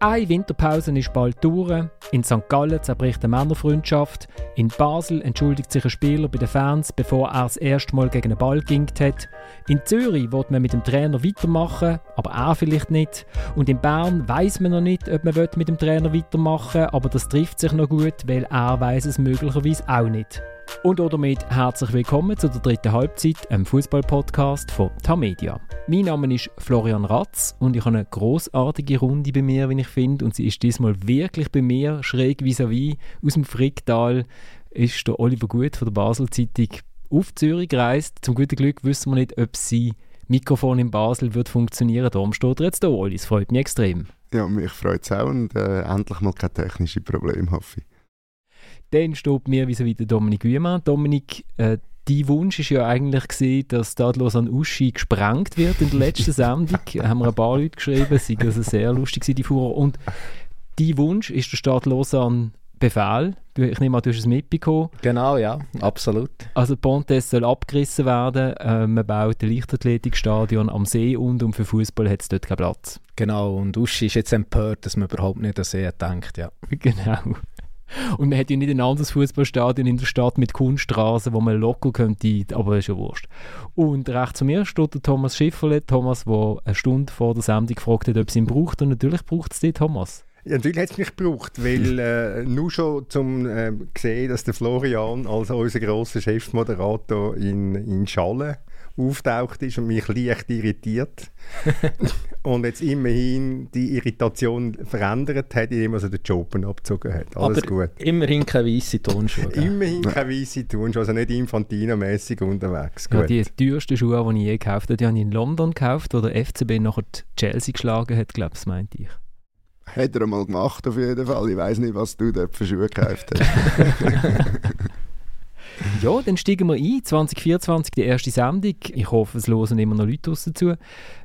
Eine Winterpause ist bald durch. In St. Gallen zerbricht eine Männerfreundschaft. In Basel entschuldigt sich ein Spieler bei den Fans, bevor er das erste Mal gegen einen Ball gingt hat. In Zürich wird man mit dem Trainer weitermachen, aber er vielleicht nicht. Und in Bern weiß man noch nicht, ob man mit dem Trainer weitermachen will, aber das trifft sich noch gut, weil er weiß es möglicherweise auch nicht. Und damit herzlich willkommen zu der dritten Halbzeit, einem Fußball-Podcast von Tamedia. Mein Name ist Florian Ratz und ich habe eine großartige Runde bei mir, wie ich finde. Und sie ist diesmal wirklich bei mir, schräg vis-à-vis, aus dem Fricktal, ist der Oliver Gut von der Basel-Zeitung auf Zürich gereist. Zum guten Glück wissen wir nicht, ob sein Mikrofon in Basel wird funktionieren. Darum steht er jetzt da, Oli. Es freut mich extrem. Ja, mich freut es auch und äh, endlich mal kein technisches Problem, hoffe ich. Dann steht mir wie wieder Dominik Wiemann. Dominik, äh, dein Wunsch ist ja eigentlich gewesen, dass Stadlos an Uschi gesprengt wird in der letzten Sendung. haben wir ein paar Leute geschrieben, es war also sehr lustig, die Fuhrer. Und dein Wunsch ist der Stadt Lausanne Befehl. ich nehme an, du hast es mitbekommen. Genau, ja, absolut. Also Pontes soll abgerissen werden. Äh, man baut ein Leichtathletikstadion am See und, und für Fußball hat es dort keinen Platz. Genau, und Uschi ist jetzt empört, dass man überhaupt nicht an See denkt, ja. Genau. Und man hat ja nicht ein anderes Fußballstadion in der Stadt mit Kunststraßen, wo man locker könnte, aber das ist ja wurscht. Und rechts zu mir steht der Thomas Schifferle. Thomas, der eine Stunde vor der Sendung gefragt hat, ob es ihn braucht. Und natürlich braucht es den Thomas. Ja, natürlich hat es mich gebraucht, weil äh, nur schon zum äh, sehen, dass der Florian als unser grosser Chefmoderator in, in Schale auftaucht ist und mich leicht irritiert. und jetzt immerhin die Irritation verändert hat, indem er den Job abgezogen hat. Alles Aber gut. immerhin keine weiße Tonschuhe. immerhin keine weiße Tonschuhe, also nicht infantino-mäßig unterwegs. Ja, die teuersten Schuhe, die ich je gekauft habe, die habe ich in London gekauft, wo der FCB nachher Chelsea geschlagen hat, glaube ich, meinte ich. Hat er mal gemacht, auf jeden Fall. Ich weiß nicht, was du dort für Schuhe gekauft hast. Ja, dann steigen wir ein. 2024, die erste Sendung. Ich hoffe, es hören immer noch Leute dazu.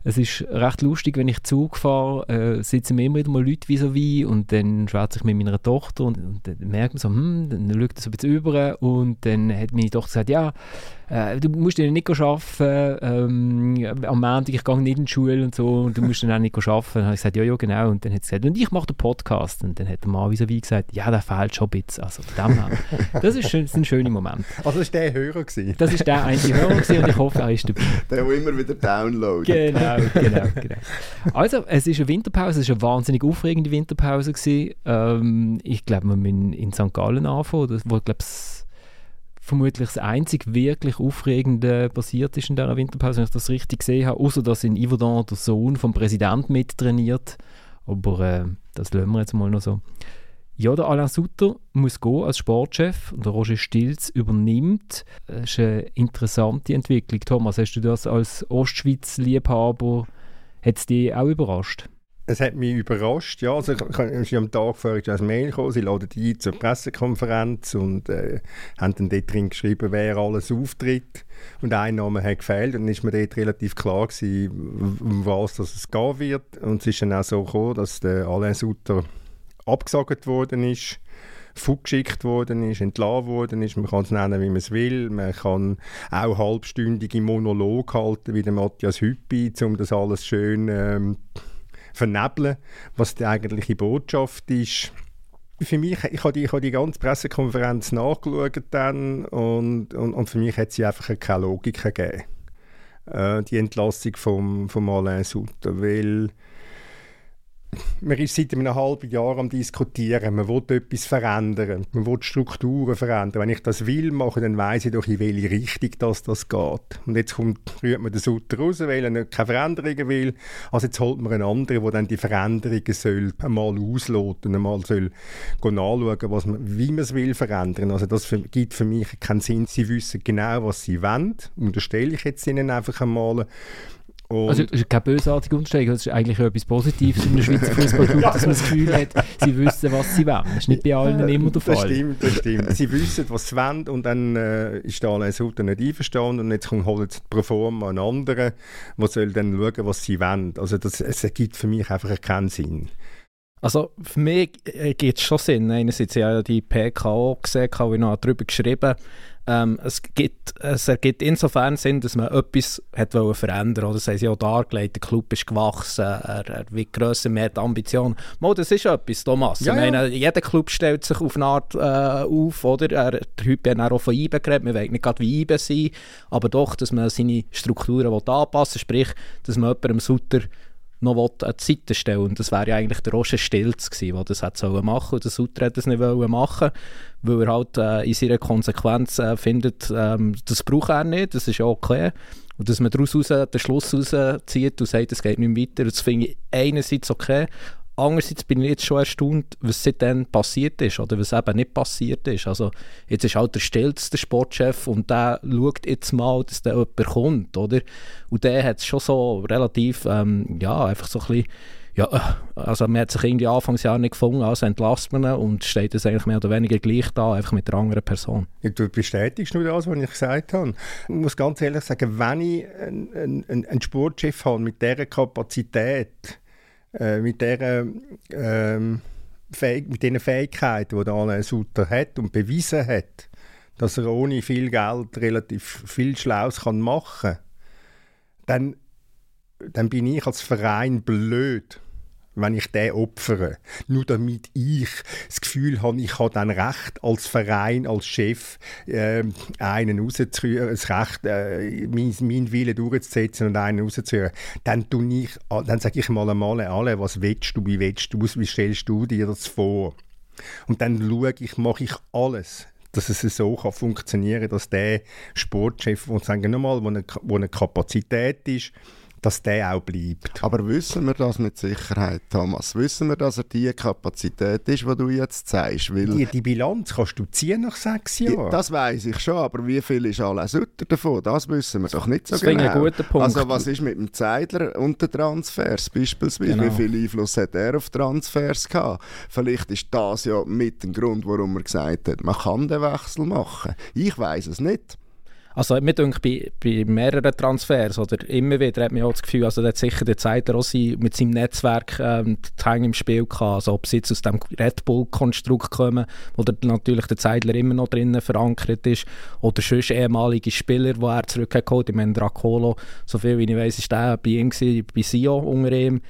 Es ist recht lustig, wenn ich Zug fahre, äh, sitzen mir immer wieder mal Leute vis-à-vis und dann schwätze ich mit meiner Tochter und, und dann merkt man so, hm, dann schaut das so ein bisschen über und dann hat meine Tochter gesagt, ja, äh, du musst dann nicht arbeiten, ähm, am Montag, ich gehe nicht in die Schule und so, und du musst dann auch nicht arbeiten. Dann habe ich gesagt, ja, ja, genau. Und dann hat sie gesagt, und ich mache den Podcast. Und dann hat der Mann vis-à-vis gesagt, ja, der fehlt schon ein bisschen. Also, dem das, ist, das ist ein schöner Moment. Also, das war der Hörer? Gewesen. Das war der einzige Hörer gewesen, und ich hoffe, er ist dabei. Der, der immer wieder downloadet. Genau, genau, genau. Also, es ist eine Winterpause, es war eine wahnsinnig aufregende Winterpause. Gewesen. Ähm, ich glaube, wir müssen in St. Gallen anfangen, wo, glaube ich, vermutlich das einzig wirklich Aufregende passiert ist in dieser Winterpause, wenn ich das richtig gesehen habe, außer dass in Yverdon der Sohn vom Präsidenten mittrainiert. Aber äh, das lassen wir jetzt mal noch so. Ja, der Alain Sutter muss gehen als Sportchef und Roger Stilz übernimmt. Das ist eine interessante Entwicklung. Thomas, hast du das als Ostschweiz-Liebhaber, hat es dich auch überrascht? Es hat mich überrascht, ja. Also ich, ich am Tag vorher ein Mail gekommen, sie laden die zur Pressekonferenz und äh, haben dann dort drin geschrieben, wer alles auftritt. Und ein Name hat gefehlt und dann ist mir dort relativ klar gewesen, um was dass es gehen wird. Und es ist dann auch so gekommen, dass der Alain Sutter abgesagt worden ist vorgeschickt worden ist, entlassen worden ist. Man kann es nennen, wie man es will. Man kann auch halbstündige Monolog halten, wie der Matthias Hüppi, um das alles schön ähm, vernebeln, was die eigentliche Botschaft ist. Für mich, ich habe die, ich die ganze Pressekonferenz nachgeschaut dann und, und, und für mich hat sie einfach keine Logik gegeben, äh, die Entlassung von vom Alain Sutter, weil man ist seit einem halben Jahr am diskutieren, man will etwas verändern, man will Strukturen verändern. Wenn ich das will machen, dann weiß ich doch, in welche Richtung das, das geht. Und jetzt kommt, rührt man den Sutter raus, weil er keine Veränderungen will. Also jetzt holt man einen anderen, der dann die Veränderungen soll einmal ausloten, einmal soll nachschauen, was man, wie man es will verändern. Also das für, gibt für mich keinen Sinn. Sie wissen genau, was sie wollen, unterstelle ich jetzt ihnen einfach einmal. Und also es ist keine bösartige Unterstellung, es ist eigentlich etwas Positives in der Schweizer Fußballclub, dass man das Gefühl hat, sie wissen, was sie wollen. Das ist nicht bei allen immer der Fall. Das stimmt, das stimmt. sie wissen, was sie wollen und dann äh, ist der Alain Sutter nicht einverstanden und jetzt kommt halt pro forma ein anderer, der soll dann schauen, was sie wollen. Also das, es ergibt für mich einfach keinen Sinn. Also für mich äh, gibt es schon Sinn. Einerseits ja die PKO gesehen, habe ich noch darüber geschrieben. Ähm, es, gibt, es ergibt insofern Sinn, dass man etwas hat verändern wollte. Das haben sie auch dargelegt. Der Club ist gewachsen, er, er wird grösser, mehr die Ambition. Mal, das ist etwas, Thomas. Ja, ich meine, ja. jeder Club stellt sich auf eine Art äh, auf. Oder? Er, der Hype hat auch von IBE geredet. Wir wollen nicht gerade wie IBE sein, aber doch, dass man seine Strukturen anpassen will. Sprich, dass man jemandem Sutter noch an die Seite stellen Und das wäre ja eigentlich der Roger Stilz gewesen, der das hätte machen sollen. Und der Sutter das nicht machen weil er halt äh, in seiner Konsequenz äh, findet, ähm, das braucht er nicht, das ist ja okay. Und dass man daraus raus, den Schluss rauszieht und sagt, es geht nicht weiter, das finde ich einerseits okay, Andererseits bin ich jetzt schon erstaunt, was seitdem passiert ist oder was eben nicht passiert ist. Also jetzt ist halt der Stelz der Sportchef und der schaut jetzt mal, dass der jemand kommt, oder? Und der hat es schon so relativ, ähm, ja, einfach so ein bisschen, ja, äh, also man hat sich irgendwie Anfangsjahr nicht gefunden, also entlasst man ihn und steht es eigentlich mehr oder weniger gleich da, einfach mit einer anderen Person. Du bestätigst nur das, was ich gesagt habe. Ich muss ganz ehrlich sagen, wenn ich einen, einen, einen Sportchef habe mit dieser Kapazität, äh, mit, der, ähm, mit den Fähigkeiten, die Alain Sutter hat und bewiesen hat, dass er ohne viel Geld relativ viel Schlaues machen kann, dann, dann bin ich als Verein blöd, wenn ich den opfere. Nur damit ich das Gefühl habe, ich habe dann Recht als Verein, als Chef, äh, einen rauszuhören, das Recht, äh, meinen mein Willen durchzusetzen und einen rauszuhören. Dann, ich, dann sage ich mal einmal alle, was willst du, wie willst du, wie stellst du dir das vor? Und dann schaue ich, mache ich alles, dass es so kann funktionieren kann, dass der Sportchef, wo, sagen wir mal, wo eine, wo eine Kapazität ist, dass der auch bleibt. Aber wissen wir das mit Sicherheit, Thomas? Wissen wir, dass er die Kapazität ist, die du jetzt sagst? Weil die, die Bilanz kannst du ziehen nach sechs Jahren. Das weiß ich schon, aber wie viel ist Alain Sutter davon? Das wissen wir doch nicht so das genau. Ein guter Punkt. Also was ist mit dem Zeidler und den Transfers beispielsweise? Genau. Wie viel Einfluss hat er auf Transfers gehabt? Vielleicht ist das ja mit dem Grund, warum er gesagt hat, man kann den Wechsel machen. Ich weiß es nicht. Also mir denke, bei, bei mehreren Transfers oder immer wieder hat man auch das Gefühl, also hat sicher der Zeitler auch mit seinem Netzwerk ähm, die im Spiel gehabt. Also ob sie jetzt aus dem Red Bull-Konstrukt kommen, wo der, natürlich der Zeitler immer noch drinnen verankert ist, oder sonst ehemalige Spieler, die er zurückgeholt hat. Ich meine, Dracolo, so viel wie ich weiß, ist der bei ihm gewesen, bei Sio unter ihm.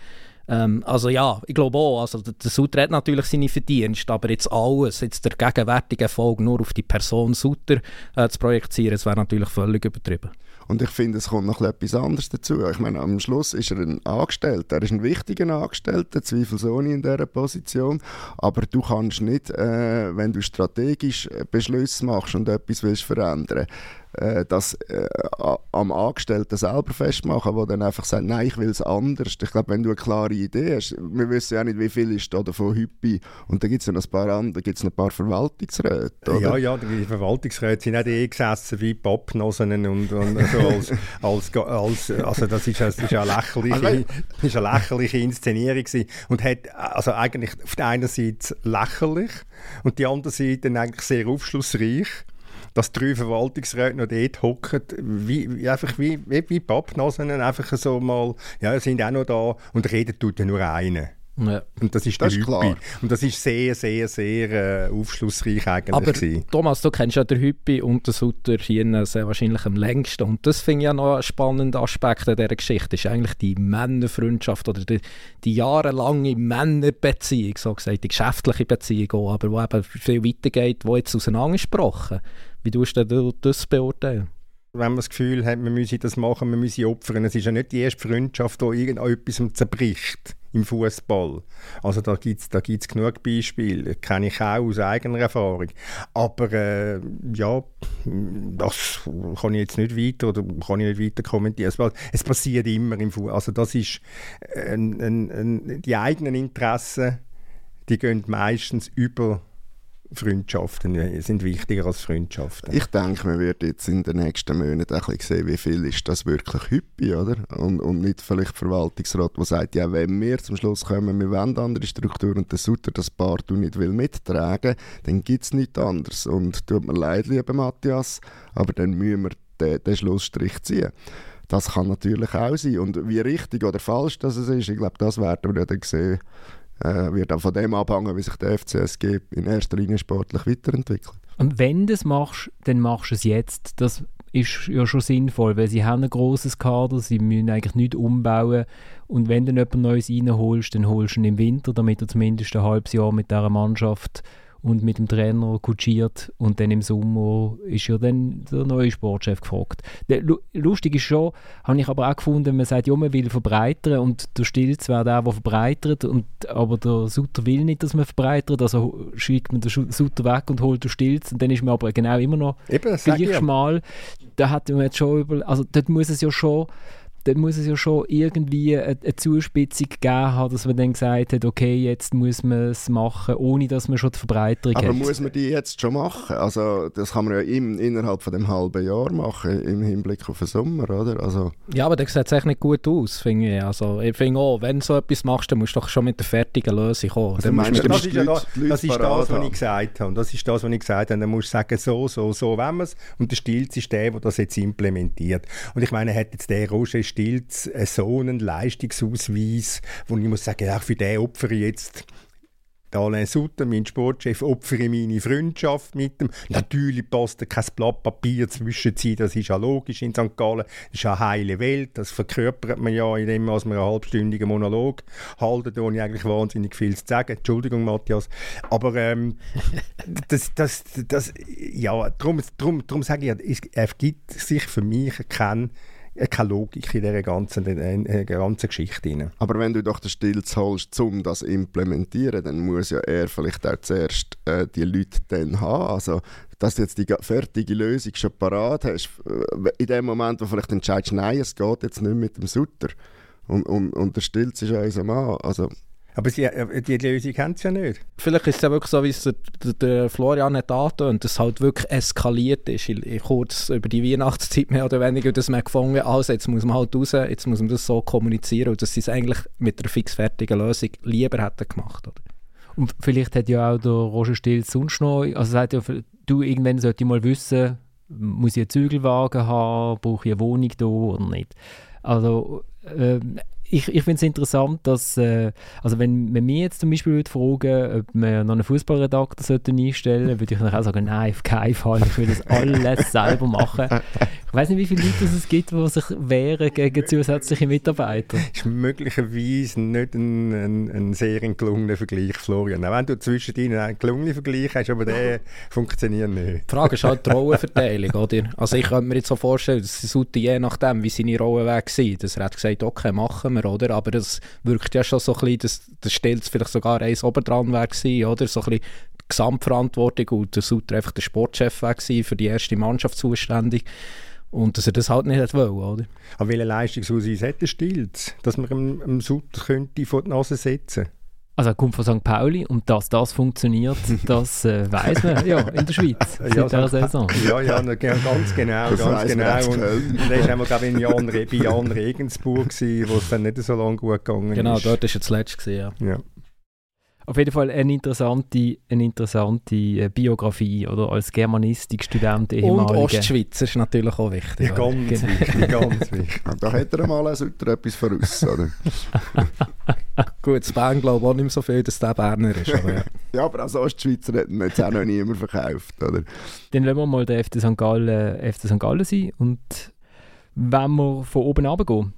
Ähm, also ja, ich glaube auch, also der, Sutter hat natürlich seine Verdienste, aber jetzt alles, jetzt der gegenwärtige Erfolg nur auf die Person Sutter äh, zu projizieren, das wäre natürlich völlig übertrieben. Und ich finde, es kommt noch etwas anderes dazu. Ich meine, am Schluss ist er ein Angestellter. Er ist ein wichtiger Angestellter, zweifelsohne in dieser Position. Aber du kannst nicht, äh, wenn du strategisch Beschlüsse machst und etwas willst verändern äh, das äh, am Angestellten selber festmachen, der dann einfach sagt, nein, ich will es anders. Ich glaube, wenn du eine klare Idee hast, wir wissen ja nicht, wie viel ist da davon Hüppi und da gibt es noch ein paar andere, gibt's noch ein paar Verwaltungsräte, oder? Ja, ja, die Verwaltungsräte sind nicht eh gesessen wie Pappnosen und, und so als, als, als, also das ist, das ist eine lächerliche, also, ist eine lächerliche Inszenierung gewesen. und hat also eigentlich auf der einen Seite lächerlich und die andere Seite dann eigentlich sehr aufschlussreich dass drei Verwaltungsräte noch dort hocken, wie, einfach wie, wie, wie Pappnasen, einfach so mal, ja, sind auch noch da und reden tut ja nur einer. Ja. Und das ist das der ist Hüppi. Und das ist sehr, sehr, sehr äh, aufschlussreich eigentlich. Aber gewesen. Thomas, du kennst ja den Hüppi und den Sutter hier sehr wahrscheinlich am längsten. Und das finde ich ja noch ein spannender Aspekt dieser Geschichte. Das ist eigentlich die Männerfreundschaft oder die, die jahrelange Männerbeziehung, so gesagt, die geschäftliche Beziehung auch, aber die eben viel weitergeht, die jetzt auseinandergesprochen wie tust du das beurteilen? Wenn man das Gefühl hat, man müsse das machen, man müsse opfern. Es ist ja nicht die erste Freundschaft, die irgendetwas zerbricht im Fußball. Also da gibt es da gibt's genug Beispiele, kenne ich auch aus eigener Erfahrung. Aber äh, ja, das kann ich jetzt nicht weiter oder kann ich nicht weiter kommentieren. Es, es passiert immer im Fußball. Also das ist äh, ein, die eigenen Interessen, die gehen meistens über Freundschaften sind wichtiger als Freundschaften. Ich denke, man wird jetzt in den nächsten Monaten ein sehen, wie viel ist das wirklich Hüppi, oder? Und, und nicht vielleicht Verwaltungsrat, der sagt, ja, wenn wir zum Schluss kommen, wir wollen andere Strukturen und der Sutter das Paar du nicht will mittragen, dann gibt es nichts anderes. Und tut mir leid, lieber Matthias, aber dann müssen wir den, den Schlussstrich ziehen. Das kann natürlich auch sein. Und wie richtig oder falsch das ist, ich glaube, das werden wir dann sehen äh, wird auch von dem abhängen, wie sich der FCSG in erster Linie sportlich weiterentwickelt. Und wenn du es machst, dann machst du es jetzt. Das ist ja schon sinnvoll, weil sie haben ein grosses Kader, sie müssen eigentlich nichts umbauen und wenn du jemand Neues reinholst, dann holst du ihn im Winter, damit er zumindest ein halbes Jahr mit dieser Mannschaft und mit dem Trainer kutschiert und dann im Sommer ist ja dann der neue Sportchef gefragt. Lustig ist schon, habe ich aber auch gefunden, man sagt, ja, man will verbreitern und der Stilz wäre der, der verbreitert, und, aber der Sutter will nicht, dass man verbreitert, also schickt man den Sutter weg und holt den Stilz und dann ist man aber genau immer noch Eben, gleich schmal. Da hat man jetzt schon über, also dort muss es ja schon dann muss es ja schon irgendwie eine, eine Zuspitzung gegeben haben, dass man dann gesagt hat, okay, jetzt muss man es machen, ohne dass man schon die Verbreiterung Aber hat. muss man die jetzt schon machen? Also das kann man ja im, innerhalb von dem halben Jahr machen, im Hinblick auf den Sommer, oder? Also ja, aber das sieht echt nicht gut aus, finde ich. Also ich finde auch, wenn du so etwas machst, dann musst du doch schon mit der fertigen Lösung kommen. Also meinst, das, ist ja da, das ist das, was ich gesagt habe. Das ist das, was ich gesagt habe. Dann musst du sagen, so, so, so wenn wir es. Und der Stilz ist der, der das jetzt implementiert. Und ich meine, hat jetzt der Roger Stilz so einen Leistungsausweis, wo ich muss sagen, ja, für den opfere ich jetzt Alain Sutter, mein Sportchef, opfere meine Freundschaft mit ihm. Natürlich passt da kein Blatt Papier zwischen sie, das ist ja logisch in St. Gallen. Das ist eine heile Welt, das verkörpert man ja, indem man einen halbstündigen Monolog haltet, ohne eigentlich wahnsinnig viel zu sagen. Entschuldigung, Matthias. Aber ähm, das, das, das, ja, darum, darum, darum sage ich, es ergibt sich für mich kein äh, keine Logik in dieser ganzen, in dieser ganzen Geschichte. Rein. Aber wenn du doch den Stilz holst, um das zu implementieren, dann muss ja er vielleicht auch zuerst äh, die Leute dann haben. Also, dass du jetzt die fertige Lösung schon parat hast, äh, in dem Moment, wo vielleicht entscheidest, nein, es geht jetzt nicht mit dem Sutter. Und, und, und der Stilz ist unser Mann. Also, aber sie, äh, die Lösung haben sie ja nicht. Vielleicht ist es ja wirklich so, wie es der, der Florian hat angetönt, dass es halt wirklich eskaliert ist. Ich, kurz über die Weihnachtszeit mehr oder weniger, dass man gefunden hat, also jetzt muss man halt raus, jetzt muss man das so kommunizieren und dass sie es eigentlich mit einer fixfertigen Lösung lieber hätten gemacht. Oder? Und vielleicht hat ja auch der Roger Still sonst noch, also sagt ja, du irgendwann sollte ich mal wissen, muss ich einen Zügelwagen haben, brauche ich eine Wohnung da oder nicht. Also ähm, ich, ich finde es interessant, dass, äh, also wenn, wenn mich jetzt zum Beispiel würde fragen, ob wir noch einen Fußballredakteur einstellen sollten, würde ich auch sagen, nein, auf keinen Fall, ich will das alles selber machen. Ich weiß nicht, wie viele Leute es gibt, die sich wehren gegen zusätzliche Mitarbeiter. Das ist möglicherweise nicht ein, ein, ein sehr gelungener Vergleich, Florian. Auch wenn du zwischen ihnen einen gelungenen Vergleich hast, aber der funktioniert nicht. Die Frage ist halt die Rollenverteilung, oder? Also ich könnte mir jetzt so vorstellen, dass Sutti je nachdem, wie seine Rollen weg war, dass er hat gesagt, okay, machen wir, oder? Aber das wirkt ja schon so ein bisschen, dass das stellt vielleicht sogar eins oben dran wäre oder? So ein bisschen Gesamtverantwortung und der Sutter einfach der Sportchef war für die erste Mannschaft zuständig. Und dass er das halt nicht wollte, oder? Aber welche Leistungsausweis hat der Stilz, dass man dem, dem Sutter könnte vor die Nase setzen also er kommt von St. Pauli und dass das funktioniert, das äh, weiß man ja in der Schweiz seit ja, dieser Saison. Ja, ja, ganz genau, das ganz genau. Und, und dann haben wir glaube ich in Jan, bei Jan Regensburg wo es dann nicht so lange gut gegangen genau, ist. Genau, dort ist er zuletzt gesehen, ja. ja. Auf jeden Fall eine interessante, eine interessante äh, Biografie oder als Germanistikstudent ehemaliger. Und Ostschweizer ist natürlich auch wichtig. Ja, ganz genau. wichtig, ganz wichtig. da hätte er mal etwas voraus, oder? Gut, das Bern glaube ich auch nicht mehr so viel, dass der Berner ist. Aber ja. ja, aber als Ostschweizer hat man jetzt auch noch niemand verkauft, oder? Dann lassen wir mal den FC St. Gallen, FC St. Gallen sein und wenn wir von oben runtergehen,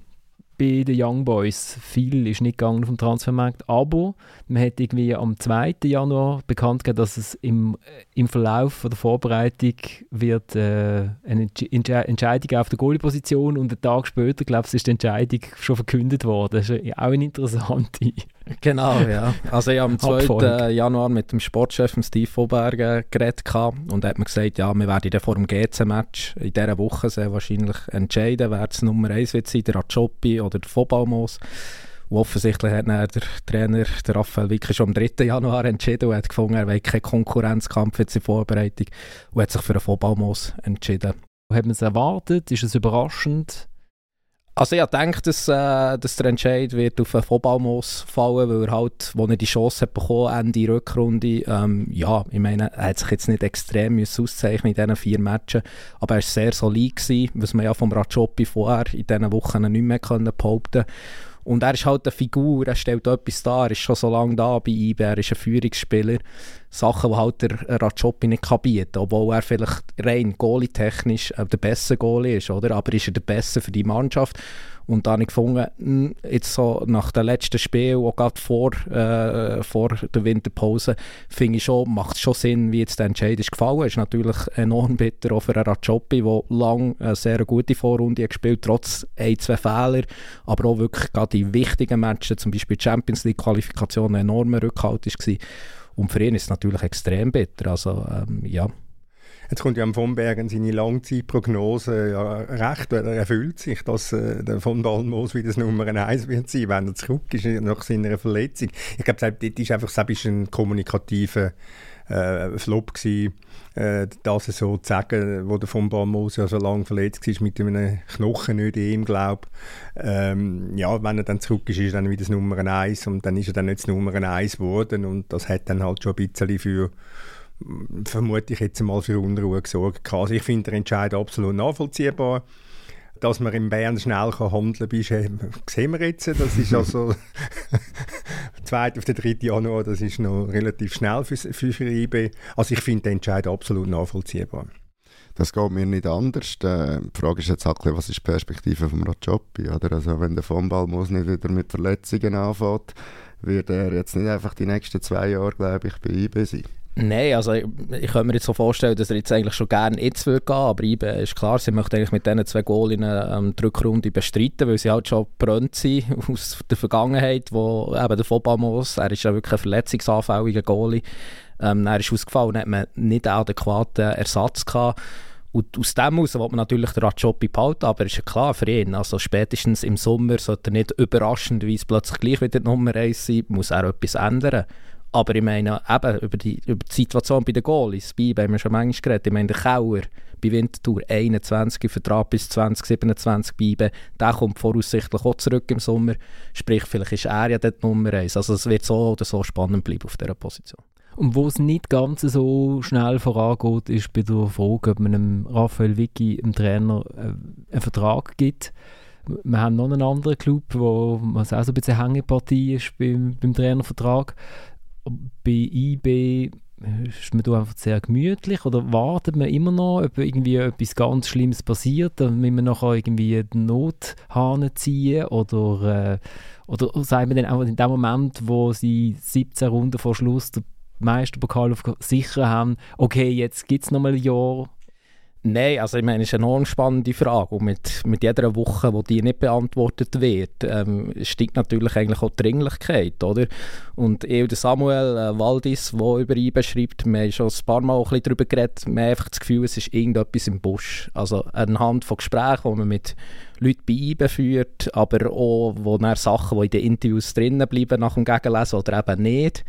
bei den Young Boys. Viel ist nicht gegangen vom Transfermarkt, aber man hat irgendwie am 2. Januar bekannt gegeben, dass es im, äh, im Verlauf der Vorbereitung wird äh, eine Entsch Entscheidung auf der Goalie-Position und einen Tag später, glaube ich, ist die Entscheidung schon verkündet worden. Das ist auch eine interessante Genau, ja. Also ich habe am 2. Januar mit dem Sportchef Steve Voberger geredet und er hat mir gesagt, ja, wir werden vor dem GC-Match in dieser Woche sehr wahrscheinlich entscheiden, wer es Nummer 1 wird sein, der Achopi oder der Vobalmos. Und offensichtlich hat der Trainer, der Raphael Wicke, schon am 3. Januar entschieden und hat gefunden, er will keinen Konkurrenzkampf jetzt in Vorbereitung und hat sich für einen Vobalmos entschieden. Hat man es erwartet? Ist es überraschend? Also ich denke, dass, äh, dass der Entscheid wird auf Vollballmoos fallen, weil er halt, wo er die Chance hat bekommen, Ende Rückrunde, ähm, ja, ich meine, er hat sich jetzt nicht extrem müssen auszeichnen in diesen vier Matches, aber er war sehr solid gewesen, was man ja vom Rajopi vorher in diesen Wochen nicht mehr können behaupten Und er ist halt eine Figur, er stellt etwas dar, er ist schon so lange da bei IB, er ist ein Führungsspieler. Sachen, die halt der Rajopi nicht kann bieten kann, obwohl er vielleicht rein goalie-technisch äh, der beste Goalie ist, oder? aber ist er der Beste für die Mannschaft. Und da habe ich gefunden, hm, jetzt so nach dem letzten Spiel, auch gerade vor, äh, vor der Winterpause, finde ich schon, macht es schon Sinn, wie jetzt der Entscheid ist gefallen. Ist natürlich enorm bitter auch für Rajopi, der lange eine sehr gute Vorrunde gespielt hat, trotz ein, zwei Fehler, aber auch wirklich gerade die wichtigen Matches, zum Beispiel Champions League-Qualifikation, ein enormer Rückhalt war. Und für ihn ist es natürlich extrem bitter. Also, ähm, ja. Jetzt kommt ja von Bergen seine Langzeitprognose ja, recht, weil er erfüllt sich, dass äh, der von Balmos wieder das Nummer 1 wird sein, wenn er zurück ist nach seiner Verletzung. Ich glaube, das ist einfach ein kommunikativer äh, Flop gewesen, äh, das so zu sagen, wo der von Balmos ja so lange verletzt war mit einem Knochenödem, glaube ähm, Ja, wenn er dann zurück ist, ist er dann wieder das Nummer 1 und dann ist er dann nicht das Nummer 1 geworden und das hat dann halt schon ein bisschen für vermute ich jetzt mal für Unruhe gesorgt. Also ich finde den Entscheid absolut nachvollziehbar. Dass man in Bern schnell handeln kann, äh, sehen wir jetzt. Das ist also 2. auf den 3. Januar, das ist noch relativ schnell für, für, für IB. Also ich finde den Entscheid absolut nachvollziehbar. Das geht mir nicht anders. Äh, die Frage ist jetzt auch, was ist die Perspektive vom Rajopi? Oder? Also wenn der Vonball muss nicht wieder mit Verletzungen anfängt, wird er jetzt nicht einfach die nächsten zwei Jahre, glaube ich, bei IB sein. Nein, also ich, ich könnte mir jetzt so vorstellen, dass er jetzt eigentlich schon gerne jetzt würde gehen, aber IBE ist klar, sie möchte eigentlich mit diesen zwei Goalinnen ähm, die Rückrunde bestreiten, weil sie halt schon brennt sind aus der Vergangenheit, wo eben der Fobamos, er ist ja wirklich ein verletzungsanfälliger Goalie, ähm, er ist ausgefallen, hat man nicht einen adäquaten Ersatz gehabt. Und aus dem heraus will man natürlich den Rajopi behalten, aber ist ja klar für ihn, also spätestens im Sommer sollte er nicht überraschenderweise plötzlich gleich wieder die Nummer 1 sein, muss er etwas ändern. Aber ich meine, eben über die, über die Situation bei den Goalies, bei haben wir schon manchmal geredet, ich meine, der Kauer bei Winterthur 21, Vertrag bis 2027 bleiben, der kommt voraussichtlich auch zurück im Sommer, sprich, vielleicht ist er ja dort Nummer 1. Also es wird so oder so spannend bleiben auf dieser Position. Und wo es nicht ganz so schnell vorangeht, ist bei der Frage, ob man einem Raphael Vicky, dem Trainer, äh, einen Vertrag gibt. Wir haben noch einen anderen Club, wo es auch so ein bisschen Hängepartie ist beim, beim Trainervertrag bei IB ist man einfach sehr gemütlich oder wartet man immer noch, ob irgendwie etwas ganz Schlimmes passiert, damit man nachher irgendwie den Nothahn ziehen oder, äh, oder sagen wir dann auch in dem Moment, wo sie 17 Runden vor Schluss den Meisterpokal auf sicher haben, okay, jetzt gibt es nochmal ein Jahr Nein, also ich meine, es ist eine enorm spannende Frage und mit, mit jeder Woche, wo die nicht beantwortet wird, ähm, steigt natürlich eigentlich auch die Dringlichkeit, oder? Und ich und Samuel äh, Waldis, der über ihn beschreibt, wir haben schon ein paar Mal ein bisschen darüber geredet, wir haben einfach das Gefühl, es ist irgendetwas im Busch. Also anhand von Gesprächen, die man mit Leuten bei ihm führt, aber auch wo dann Sachen, die in den Interviews drinnen bleiben nach dem Gegenlesen oder eben nicht,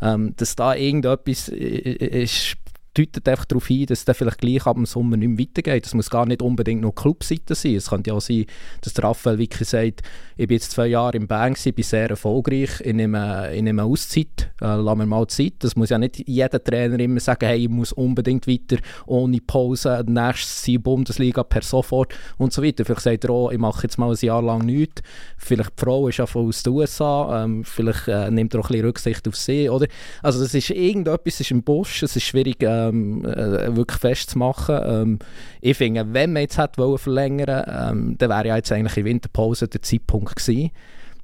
ähm, dass da irgendetwas ist deutet einfach darauf hin, dass es vielleicht gleich ab dem Sommer nicht mehr weitergeht. Es muss gar nicht unbedingt nur Clubseite sein. Es könnte ja auch sein, dass der Raphael wirklich sagt, ich bin jetzt zwei Jahre im Bang, bin sehr erfolgreich, ich nehme, ich nehme Auszeit, äh, lass mir mal Zeit. Das muss ja nicht jeder Trainer immer sagen, hey, ich muss unbedingt weiter, ohne Pause, nächstes Jahr Bundesliga per sofort und so weiter. Vielleicht sagt er auch, ich mache jetzt mal ein Jahr lang nichts. Vielleicht die Frau ist ja aus den USA, ähm, vielleicht äh, nimmt er auch ein bisschen Rücksicht auf sie, oder? Also das ist irgendetwas ist im Busch, es ist schwierig ähm, äh, wirklich festzumachen. Ähm, ich finde, wenn man jetzt hätte verlängern ähm, dann wäre ja jetzt eigentlich in Winterpause der Zeitpunkt Punkt gewesen.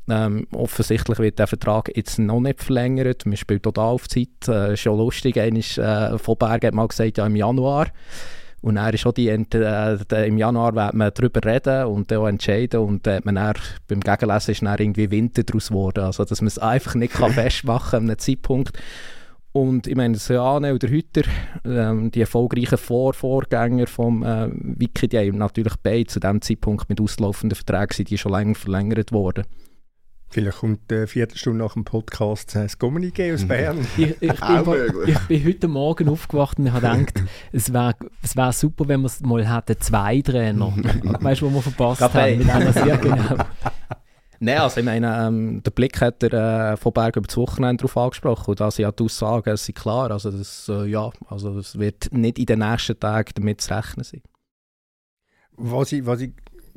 Ähm, offensichtlich wird der Vertrag jetzt noch nicht verlängert. Man spielt total auf Zeit. Äh, schon lustig. Einmal, äh, von Berg hat mal gesagt, ja im Januar. Und er ist auch die, äh, im Januar wird man darüber reden und dann auch entscheiden. Und äh, man dann, beim Gegenlesen ist dann irgendwie Winter daraus geworden. Also, dass man es einfach nicht kann festmachen kann an einem Zeitpunkt. Und ich meine, Seane oder Hütter, ähm, die erfolgreichen Vor Vorgänger vom äh, Wiki, die haben natürlich beide zu diesem Zeitpunkt mit auslaufenden Verträgen sind die schon länger verlängert worden. Vielleicht kommt eine Viertelstunde nach dem Podcast das Kommuniqué aus Bern. ich, ich, bin, ich, bin, heute Morgen aufgewacht und habe gedacht, es wäre es wär super, wenn wir mal hätten zwei Trainer. weißt du, wo wir verpasst haben? Mit einer sehr genau. Nein, also ich meine, ähm, der Blick hat er äh, von Berg über das Wochenende darauf angesprochen und da sind ja die Aussagen sind klar, also das, äh, ja, also es wird nicht in den nächsten Tagen damit zu rechnen sein. Was ich, was ich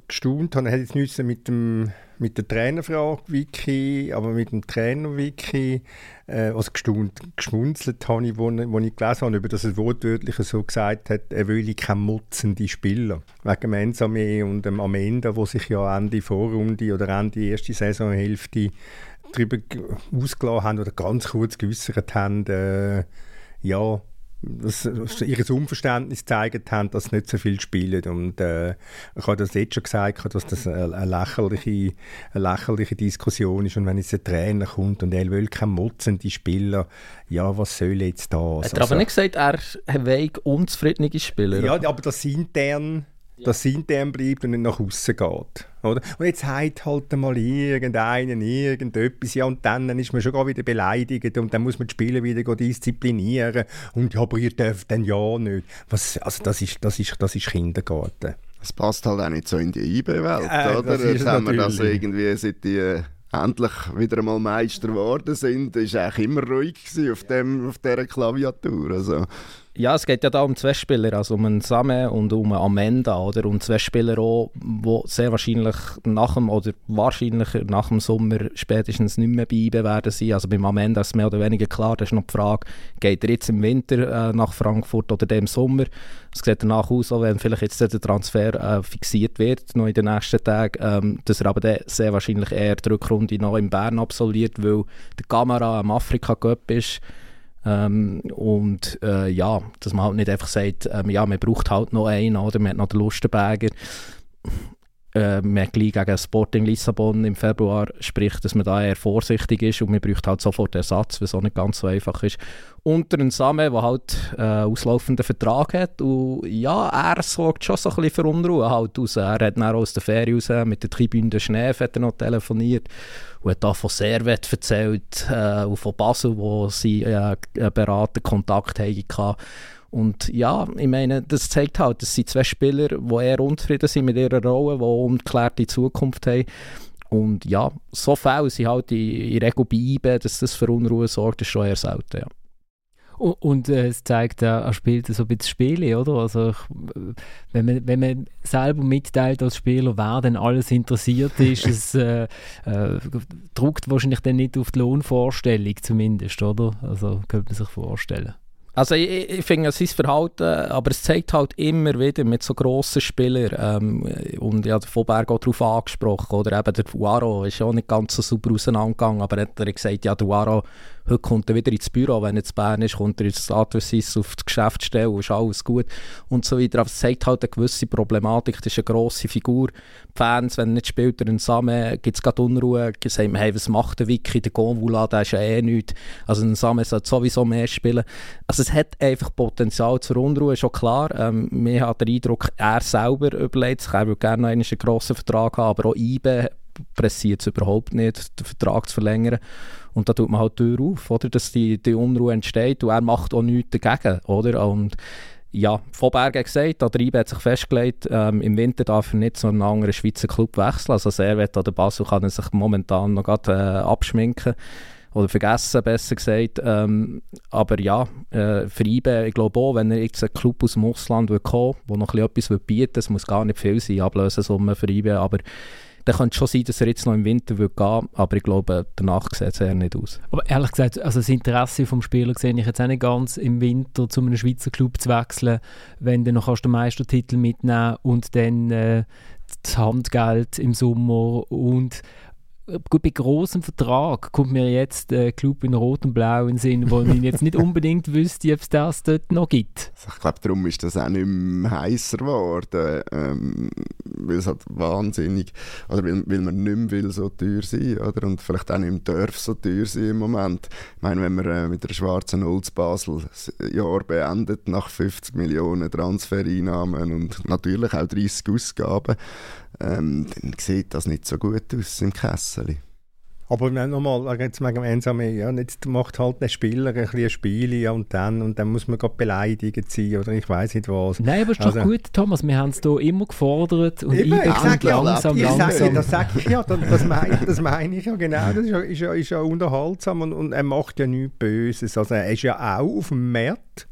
gestaunt habe, hat jetzt nichts mit dem mit der Trainerfrage Wiki, aber mit dem Trainer Wiki, äh, was gestaunt, geschmunzelt habe ich, wo, wo ich gelesen habe, über das er wortwörtlich so gesagt hat, er will keine mutzende Spieler. Wegen Mensame und dem Amenda, wo sich ja Ende Vorrunde oder Ende erste Saisonhälfte darüber ausgelassen haben oder ganz kurz geäußert haben, äh, ja, dass, ihr Unverständnis gezeigt haben, dass sie nicht so viel spielen. Und äh, ich habe das jetzt schon gesagt, dass das eine, eine, lächerliche, eine lächerliche Diskussion ist. Und wenn jetzt ein Trainer kommt und er will keine motzende Spieler, ja, was soll jetzt das? Hat er also, aber nicht gesagt, er will unzufriedene Spieler? Ja, aber das intern dass es intern bleibt und nicht nach außen geht. Oder? Und jetzt hat halt mal irgendeinen irgendetwas, ja, und dann ist man schon wieder beleidigt und dann muss man die Spieler wieder disziplinieren und ja, aber ihr dürft dann ja nicht. Was, also das ist, das ist, das ist Kindergarten. Das passt halt auch nicht so in die IB-Welt, äh, oder? Jetzt haben wir das irgendwie seit die äh, endlich wieder einmal Meister geworden sind, ist eigentlich immer ruhig auf, dem, auf dieser Klaviatur. Also. Ja, es geht ja da um zwei Spieler, also um einen Same und um einen Amenda, oder? Und zwei Spieler auch, die sehr wahrscheinlich nach dem, oder wahrscheinlich nach dem Sommer spätestens nicht mehr bei werden sein. Also beim Amenda ist es mehr oder weniger klar, da ist noch die Frage, geht er jetzt im Winter äh, nach Frankfurt oder dem Sommer? Es sieht danach aus, auch wenn vielleicht jetzt der Transfer äh, fixiert wird, noch in den nächsten Tagen, ähm, dass er aber dann sehr wahrscheinlich eher die Rückrunde noch in Bern absolviert, weil der Kamera am Afrika-Cup ist. Ähm, und äh, ja, dass man halt nicht einfach sagt, ähm, ja, man braucht halt noch einen oder man hat noch den Lustenberger. Äh, man gleich gegen Sporting Lissabon im Februar, sprich, dass man da eher vorsichtig ist und man braucht halt sofort Ersatz, was auch nicht ganz so einfach ist. Unter einem Samen, der halt äh, auslaufenden Vertrag hat und ja, er sorgt schon so ein bisschen für Unruhe halt aus. Er hat dann aus der Ferie raus mit der Tribüne Schneef hat er noch telefoniert und hat da von Servet erzählt äh, und von Basel, wo sie äh, Berater Kontakt hatten. Und ja, ich meine, das zeigt halt, dass sind zwei Spieler, die eher unzufrieden sind mit ihrer Rolle, die ungeklärte Zukunft haben. Und ja, so Fälle sind halt in, in Regel bei IBE, dass das für Unruhe sorgt, ist schon eher selten, ja. Und äh, es zeigt, äh, er spielt so ein bisschen Spiele, oder? Also, ich, wenn, man, wenn man selber mitteilt als Spieler, wer denn alles interessiert ist, es äh, äh, druckt wahrscheinlich dann nicht auf die Lohnvorstellung zumindest, oder? Also, könnte man sich vorstellen. Also ich, ich finde sein Verhalten, aber es zeigt halt immer wieder mit so grossen Spielern ähm, und ja, der Voberg auch darauf angesprochen, oder eben der Fuaro ist auch nicht ganz so super auseinandergegangen, aber er hat gesagt, ja, der Fuaro Heute kommt er wieder ins Büro, wenn er zu Bern ist, kommt er ins Adversis auf die Geschäftsstelle, ist alles gut und so weiter. Aber es zeigt halt eine gewisse Problematik. Das ist eine grosse Figur. Die Fans, wenn er nicht spielt, er Samen, gibt es gerade Unruhe. Sagen hey, was macht der Wiki, der Gonvula, der ist ja eh nichts. Also ein Samen sollte sowieso mehr spielen. Also es hat einfach Potenzial zur Unruhe, schon klar. Ähm, mir hat den Eindruck, er selber überlegt sich, er würde gerne einen grossen Vertrag haben, aber auch IBE pressiert es überhaupt nicht, den Vertrag zu verlängern. Und da tut man halt die Tür auf, oder, dass die, die Unruhe entsteht und er macht auch nichts dagegen. Oder? Und ja, Vorberg hat gesagt, der IBE hat sich festgelegt, ähm, im Winter darf er nicht zu einem anderen Schweizer Club wechseln. Also Servet oder Basel kann er sich momentan noch grad, äh, abschminken oder vergessen, besser gesagt. Ähm, aber ja, äh, für IBE, ich glaube auch, wenn er jetzt einen Club aus dem Ausland kommen der noch etwas bieten will, es muss gar nicht viel sein, Ablösesumme für IBE, aber dann könnte es schon sein, dass er jetzt noch im Winter gehen aber ich glaube, danach sieht es eher nicht aus. Aber ehrlich gesagt, also das Interesse vom Spieler sehe ich jetzt auch nicht ganz, im Winter zu einem Schweizer Club zu wechseln, wenn du noch den Meistertitel mitnehmen und dann äh, das Handgeld im Sommer und gut, bei großem Vertrag kommt mir jetzt ein äh, Club in Rot und Blau in den Sinn, wo ich jetzt nicht unbedingt wüsste, ob es das dort noch gibt. Also ich glaube, darum ist das auch nicht mehr heißer geworden, ähm, weil es halt wahnsinnig, oder weil, weil man nicht mehr will so teuer sein oder? und vielleicht auch nicht mehr darf so teuer sein im Moment. Ich meine, wenn man äh, mit der schwarzen Holz Basel das Jahr beendet, nach 50 Millionen Transfereinnahmen und natürlich auch 30 Ausgaben, ähm, dann sieht das nicht so gut aus im Kessel. Aber nochmal, jetzt wegen Ensame, ja, jetzt macht halt der Spieler ein bisschen Spiele ja, und dann und dann muss man gerade beleidigt sein oder ich weiß nicht was. Nein, aber es ist also, doch gut, Thomas, wir haben es hier immer gefordert und eben, ich sag ja, langsam, ich langsam. Sag, das sage ich ja, das meine, das meine ich ja genau, das ist ja, ist ja, ist ja unterhaltsam und, und er macht ja nichts Böses, also er ist ja auch auf dem Markt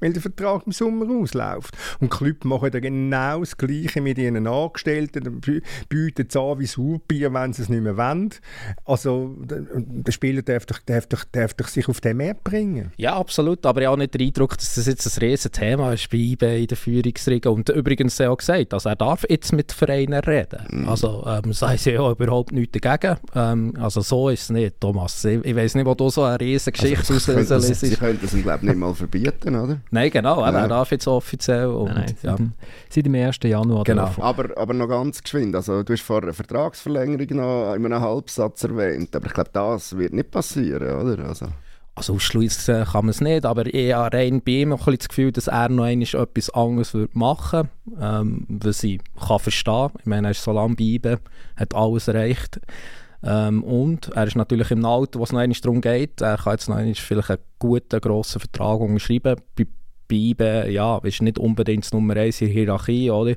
weil der Vertrag im Sommer ausläuft. Und die Clubs machen dann genau das Gleiche mit ihren Angestellten, bieten es an wie Saubier, wenn sie es nicht mehr wollen. Also der Spieler darf doch, darf, doch, darf doch sich auf den Markt bringen. Ja, absolut, aber ich habe nicht den Eindruck, dass das jetzt ein riesen Thema ist bei IBE in der Führungsriege. Und übrigens er auch gesagt, also er darf jetzt mit Vereinen reden. Mhm. Also ähm, sei sie ja überhaupt nichts dagegen. Ähm, also so ist es nicht, Thomas. Ich, ich weiß nicht, wo du so eine riesen Geschichte also, auslösen lässt. Sie könnten es, glaube ich, nicht mal verbieten, oder? Nein, genau, nein. er darf jetzt offiziell. Und, nein, nein, ja. seit, dem 1. Januar. Genau. Aber, aber noch ganz geschwind, also du hast vor einer Vertragsverlängerung noch in einem Halbsatz erwähnt, aber ich glaube, das wird nicht passieren, oder? Also. Also ausschließen kann man es nicht, aber ich habe rein bei ihm ein das Gefühl, dass er noch etwas anderes machen würde, ähm, was ich kann verstehen kann. Ich meine, er ist so lange bei ihm, hat alles erreicht. Ähm, und er ist natürlich im Alter, wo es noch einmal darum geht, er kann jetzt noch einmal vielleicht einen guten, grossen Vertrag unterschreiben. Bei, bei IBE, ja, ist nicht unbedingt das Nummer 1 in der Hierarchie, oder?